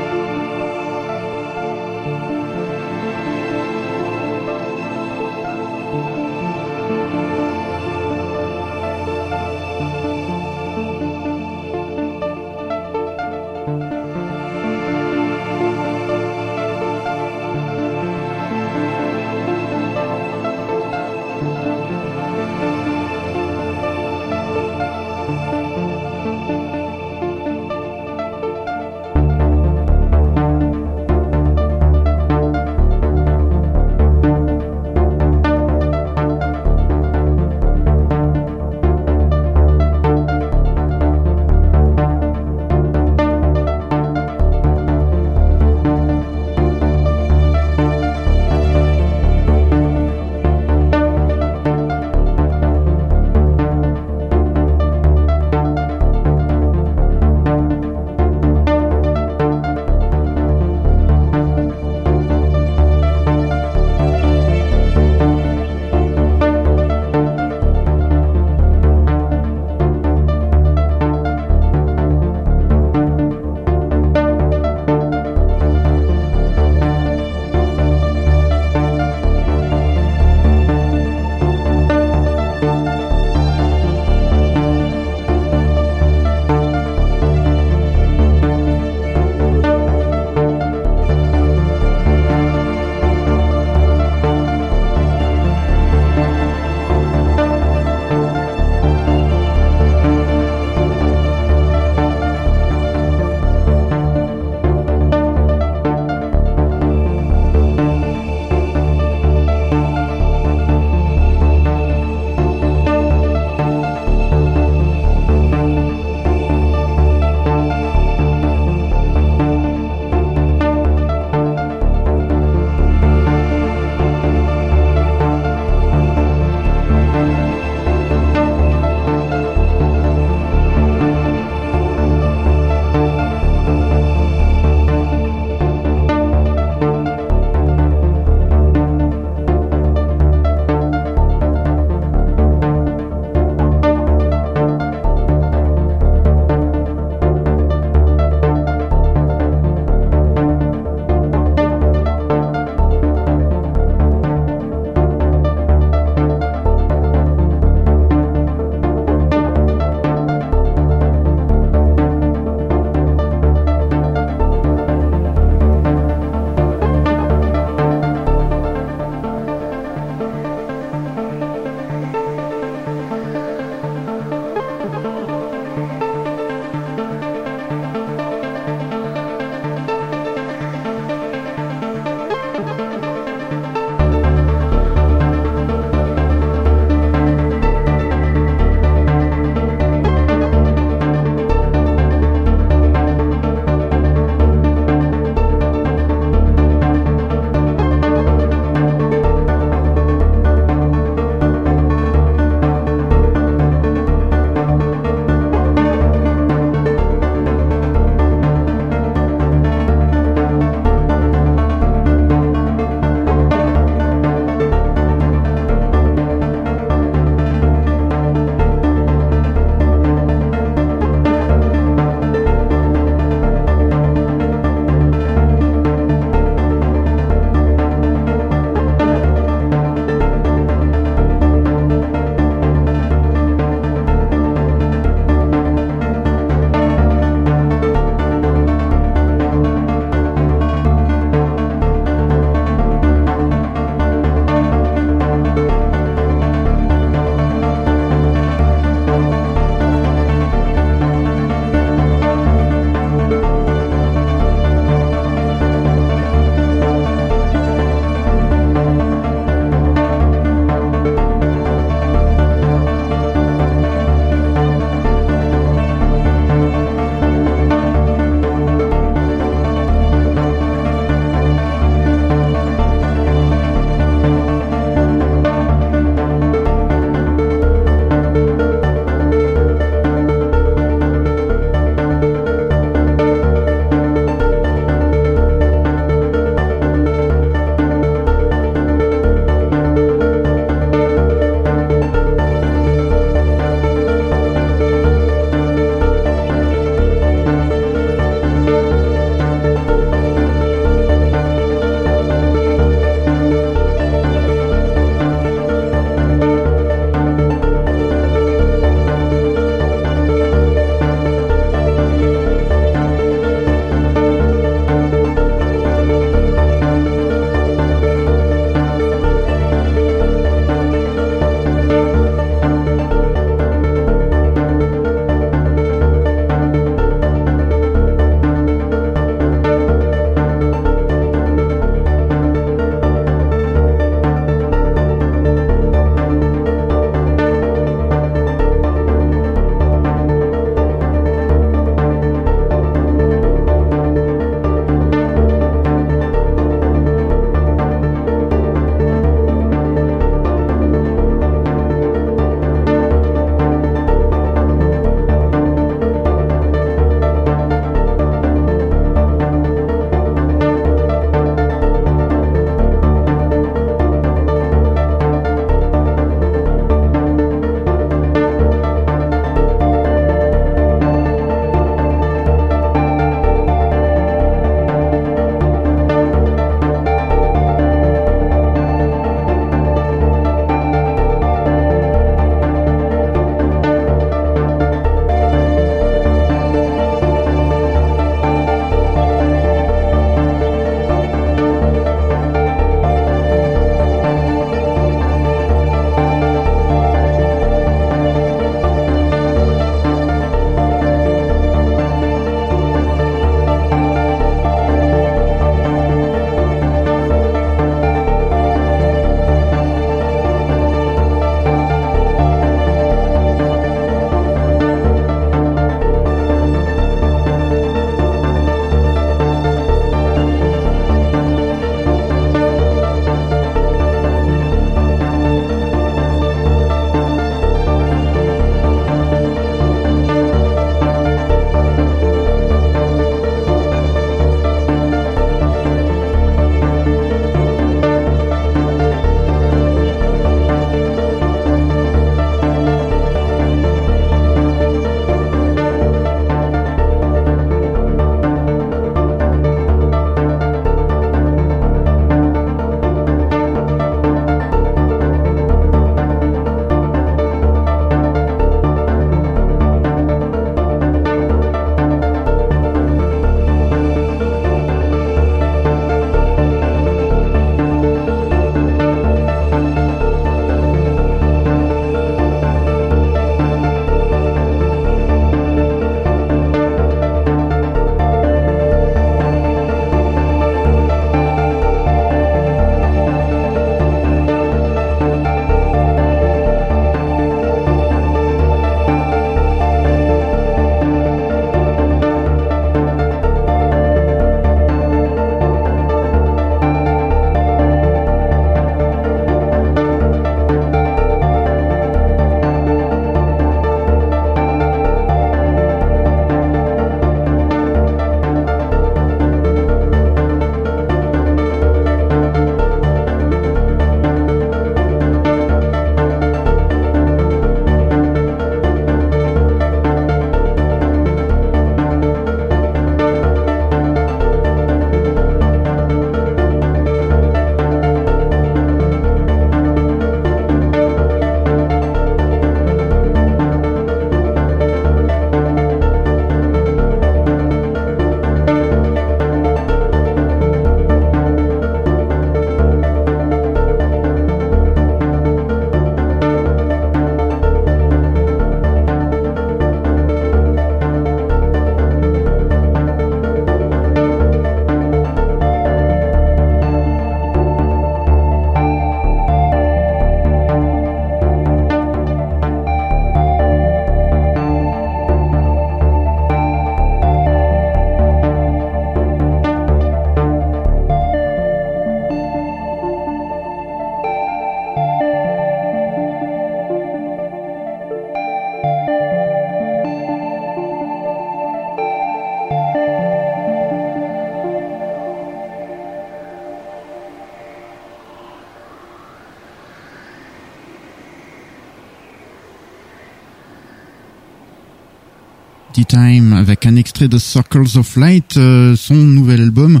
D-Time avec un extrait de Circles of Light, euh, son nouvel album.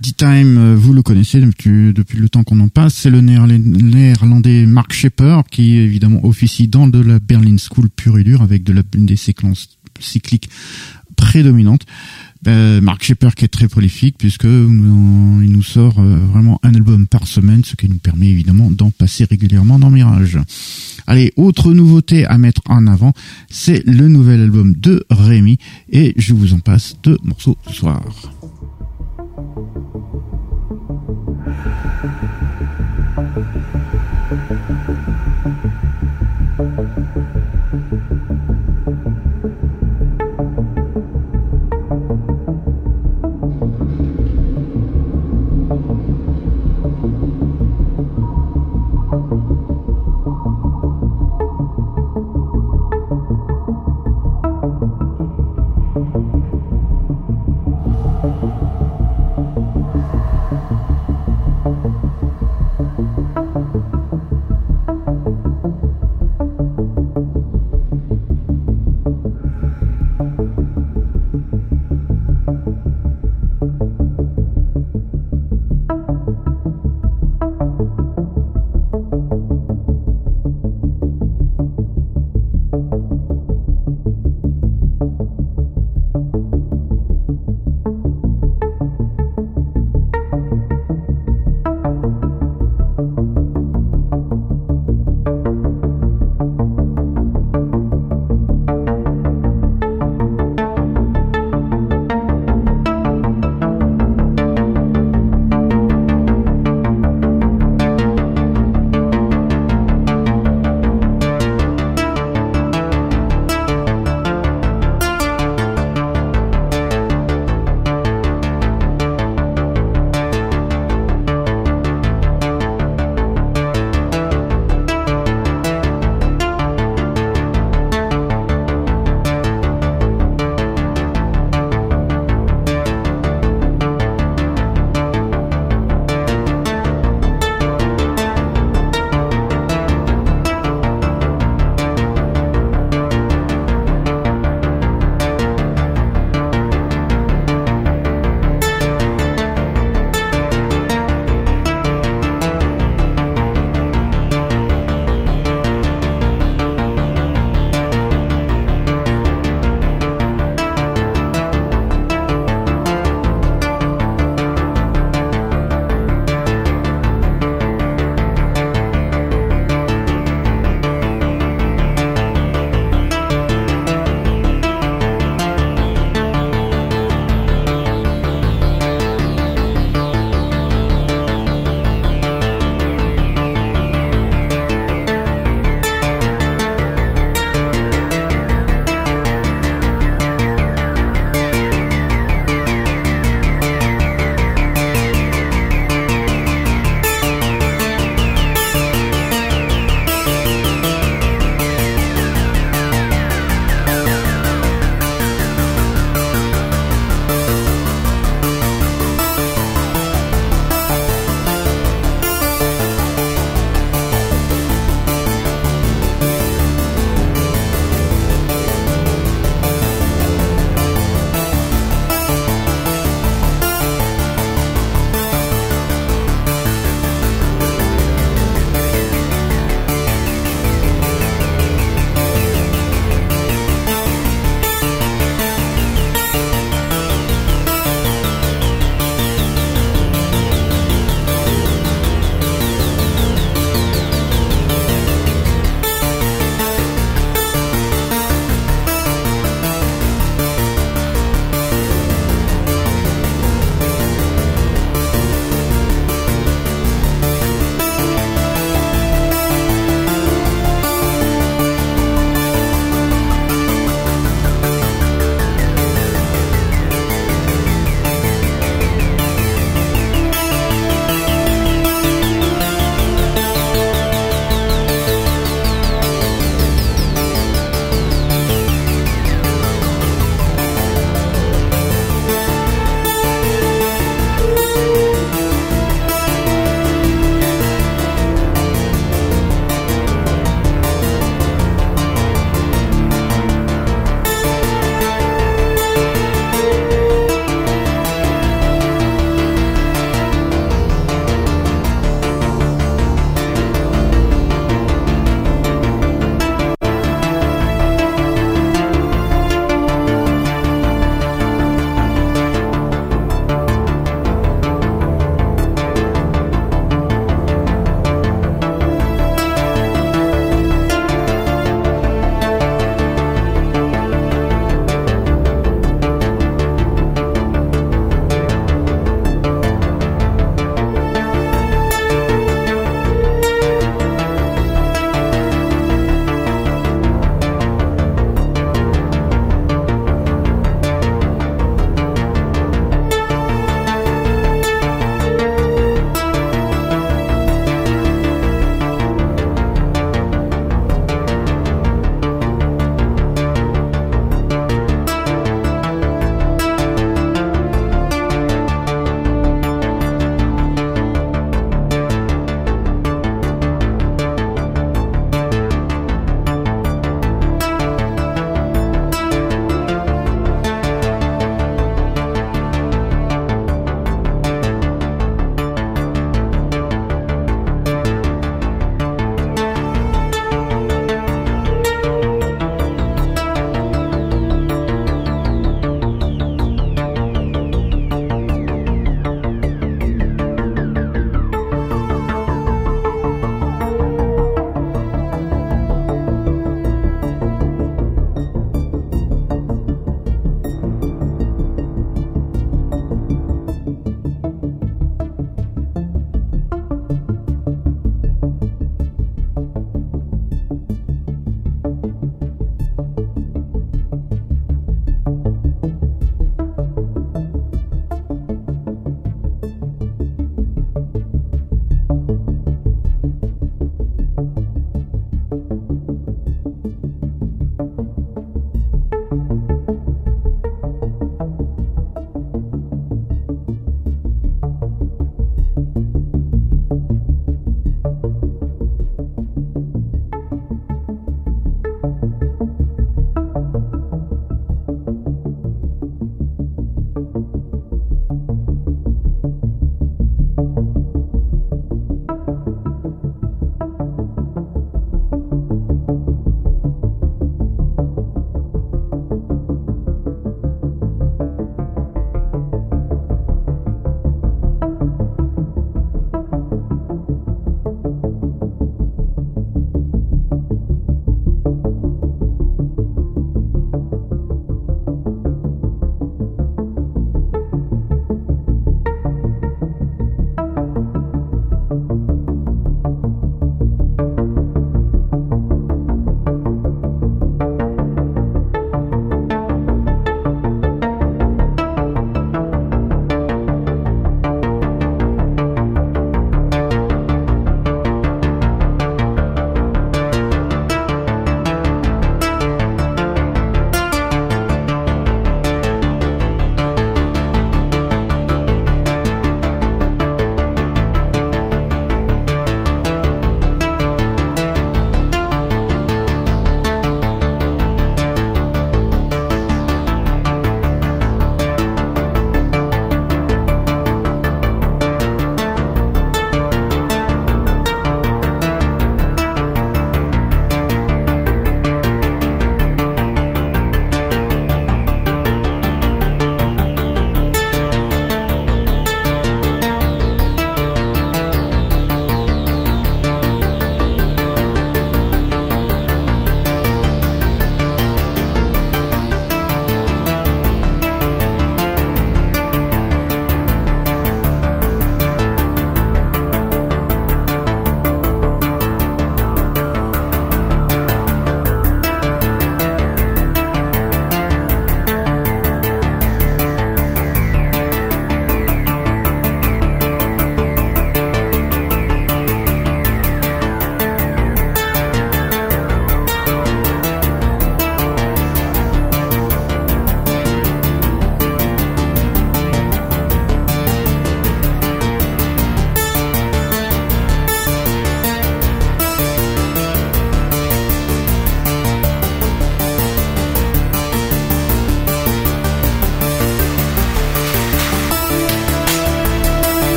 D-Time, euh, vous le connaissez depuis, le temps qu'on en passe, c'est le néerlandais Mark Shepper qui évidemment officie dans de la Berlin School pure et dure avec de la, des séquences cycliques prédominantes. Euh, Mark Shepper qui est très prolifique puisque il nous sort vraiment un album par semaine, ce qui nous permet évidemment d'en passer régulièrement dans Mirage. Allez, autre nouveauté à mettre en avant, c'est le nouvel album de Rémi et je vous en passe deux morceaux ce soir.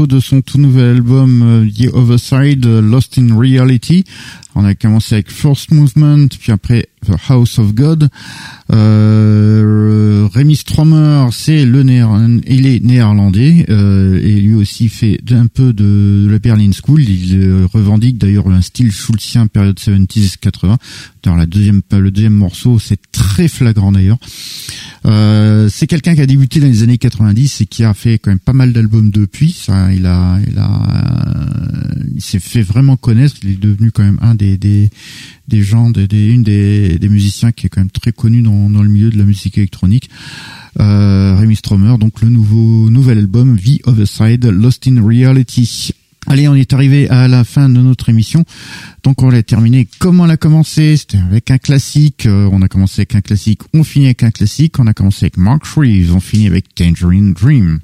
De son tout nouvel album euh, The Other Side, Lost in Reality. On a commencé avec First Movement, puis après House of God. Euh, Rémi Stromer, c'est le néerlandais, il est néerlandais euh, et lui aussi fait un peu de, la Berlin School. Il euh, revendique d'ailleurs un style schulzien période 70s 80. Dans la deuxième, le deuxième morceau, c'est très flagrant d'ailleurs. Euh, c'est quelqu'un qui a débuté dans les années 90 et qui a fait quand même pas mal d'albums depuis. Ça, il a, il a, il s'est fait vraiment connaître. Il est devenu quand même un des des, des gens, des, une des, musiciens qui est quand même très connu dans, dans le milieu de la musique électronique. Euh, Rémi Stromer, donc le nouveau nouvel album The Other Side, Lost in Reality. Allez, on est arrivé à la fin de notre émission. Donc on l'a terminé comme on l'a commencé, c'était avec un classique. Euh, on a commencé avec un classique, on finit avec un classique. On a commencé avec Mark Reeves, on finit avec Tangerine Dream.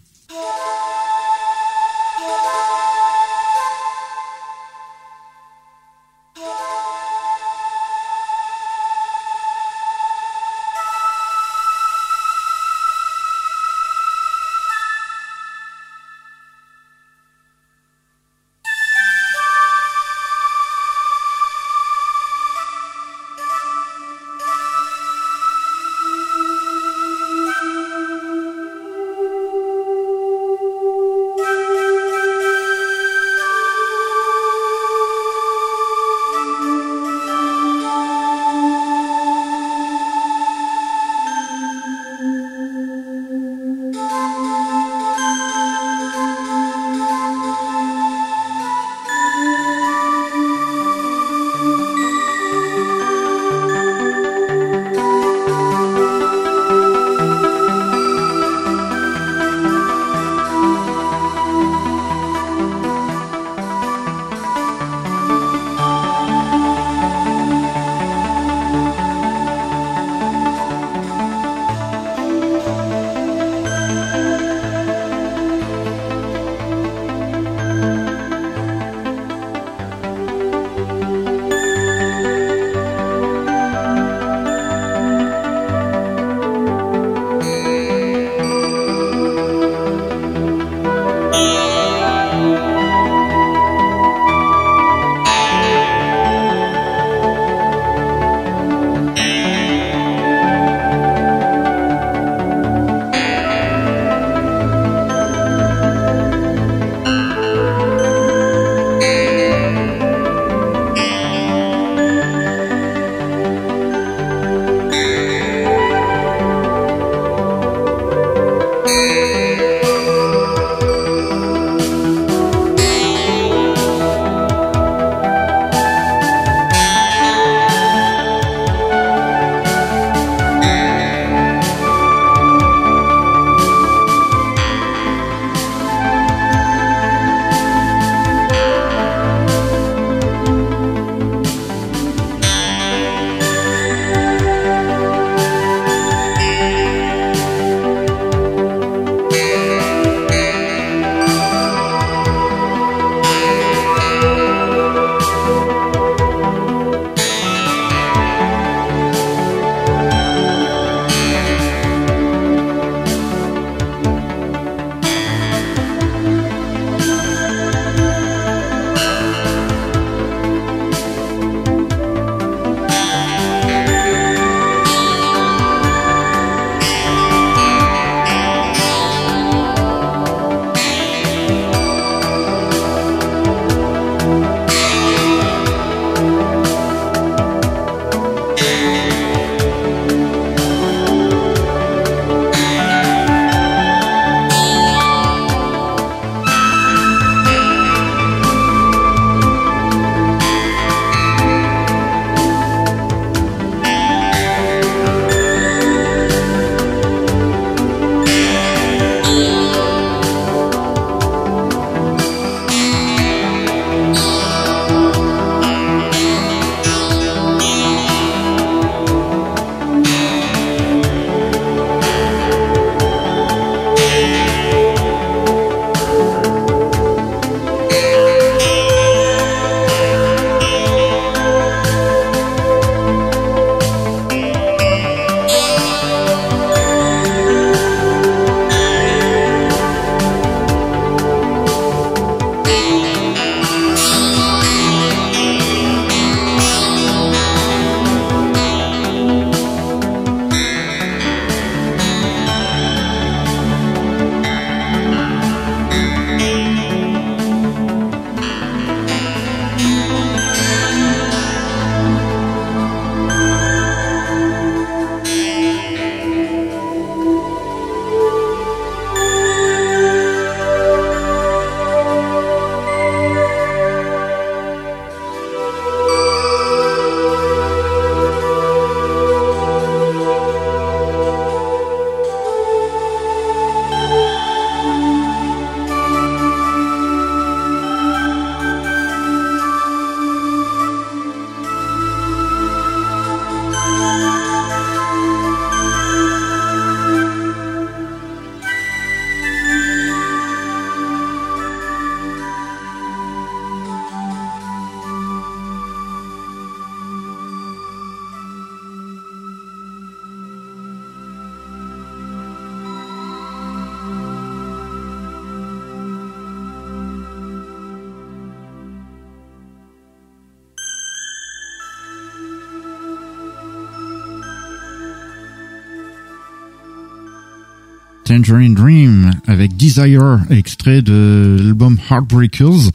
Tangerine Dream avec Desire, extrait de l'album Heartbreakers,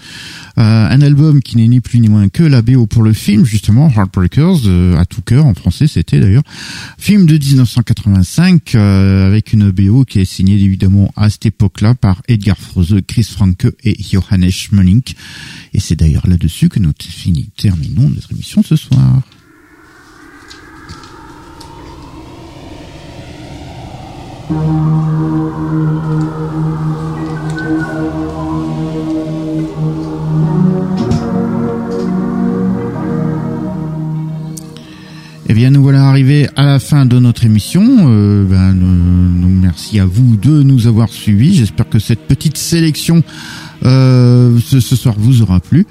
euh, un album qui n'est ni plus ni moins que la BO pour le film justement Heartbreakers à tout cœur en français c'était d'ailleurs. Film de 1985 euh, avec une BO qui est signée évidemment à cette époque-là par Edgar Froese, Chris Franke et Johannes Schmeling et c'est d'ailleurs là-dessus que nous terminons notre émission ce soir. Eh bien, nous voilà arrivés à la fin de notre émission. Euh, ben, merci à vous de nous avoir suivis. J'espère que cette petite sélection euh, ce, soir vous aura plu.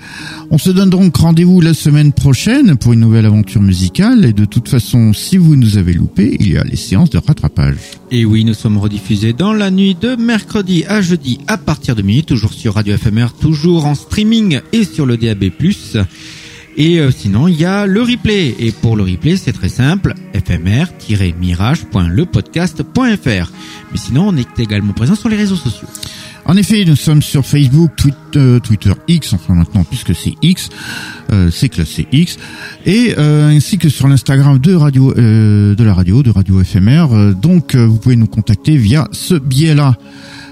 On se donne donc rendez-vous la semaine prochaine pour une nouvelle aventure musicale. Et de toute façon, si vous nous avez loupé, il y a les séances de rattrapage. Et oui, nous sommes rediffusés dans la nuit de mercredi à jeudi à partir de minuit, toujours sur Radio FMR, toujours en streaming et sur le DAB+. Et euh, sinon, il y a le replay. Et pour le replay, c'est très simple, fmr-mirage.lepodcast.fr. Mais sinon, on est également présent sur les réseaux sociaux. En effet, nous sommes sur Facebook, Twitter, euh, Twitter X, enfin maintenant puisque c'est X, euh, c'est classé X, et euh, ainsi que sur l'Instagram de radio, de la radio, de Radio FMR. donc vous pouvez nous contacter via ce biais-là.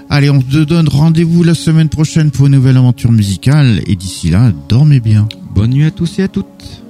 Allez, on se donne rendez-vous la semaine prochaine pour une nouvelle aventure musicale, et d'ici là, dormez bien. Bonne nuit à tous et à toutes.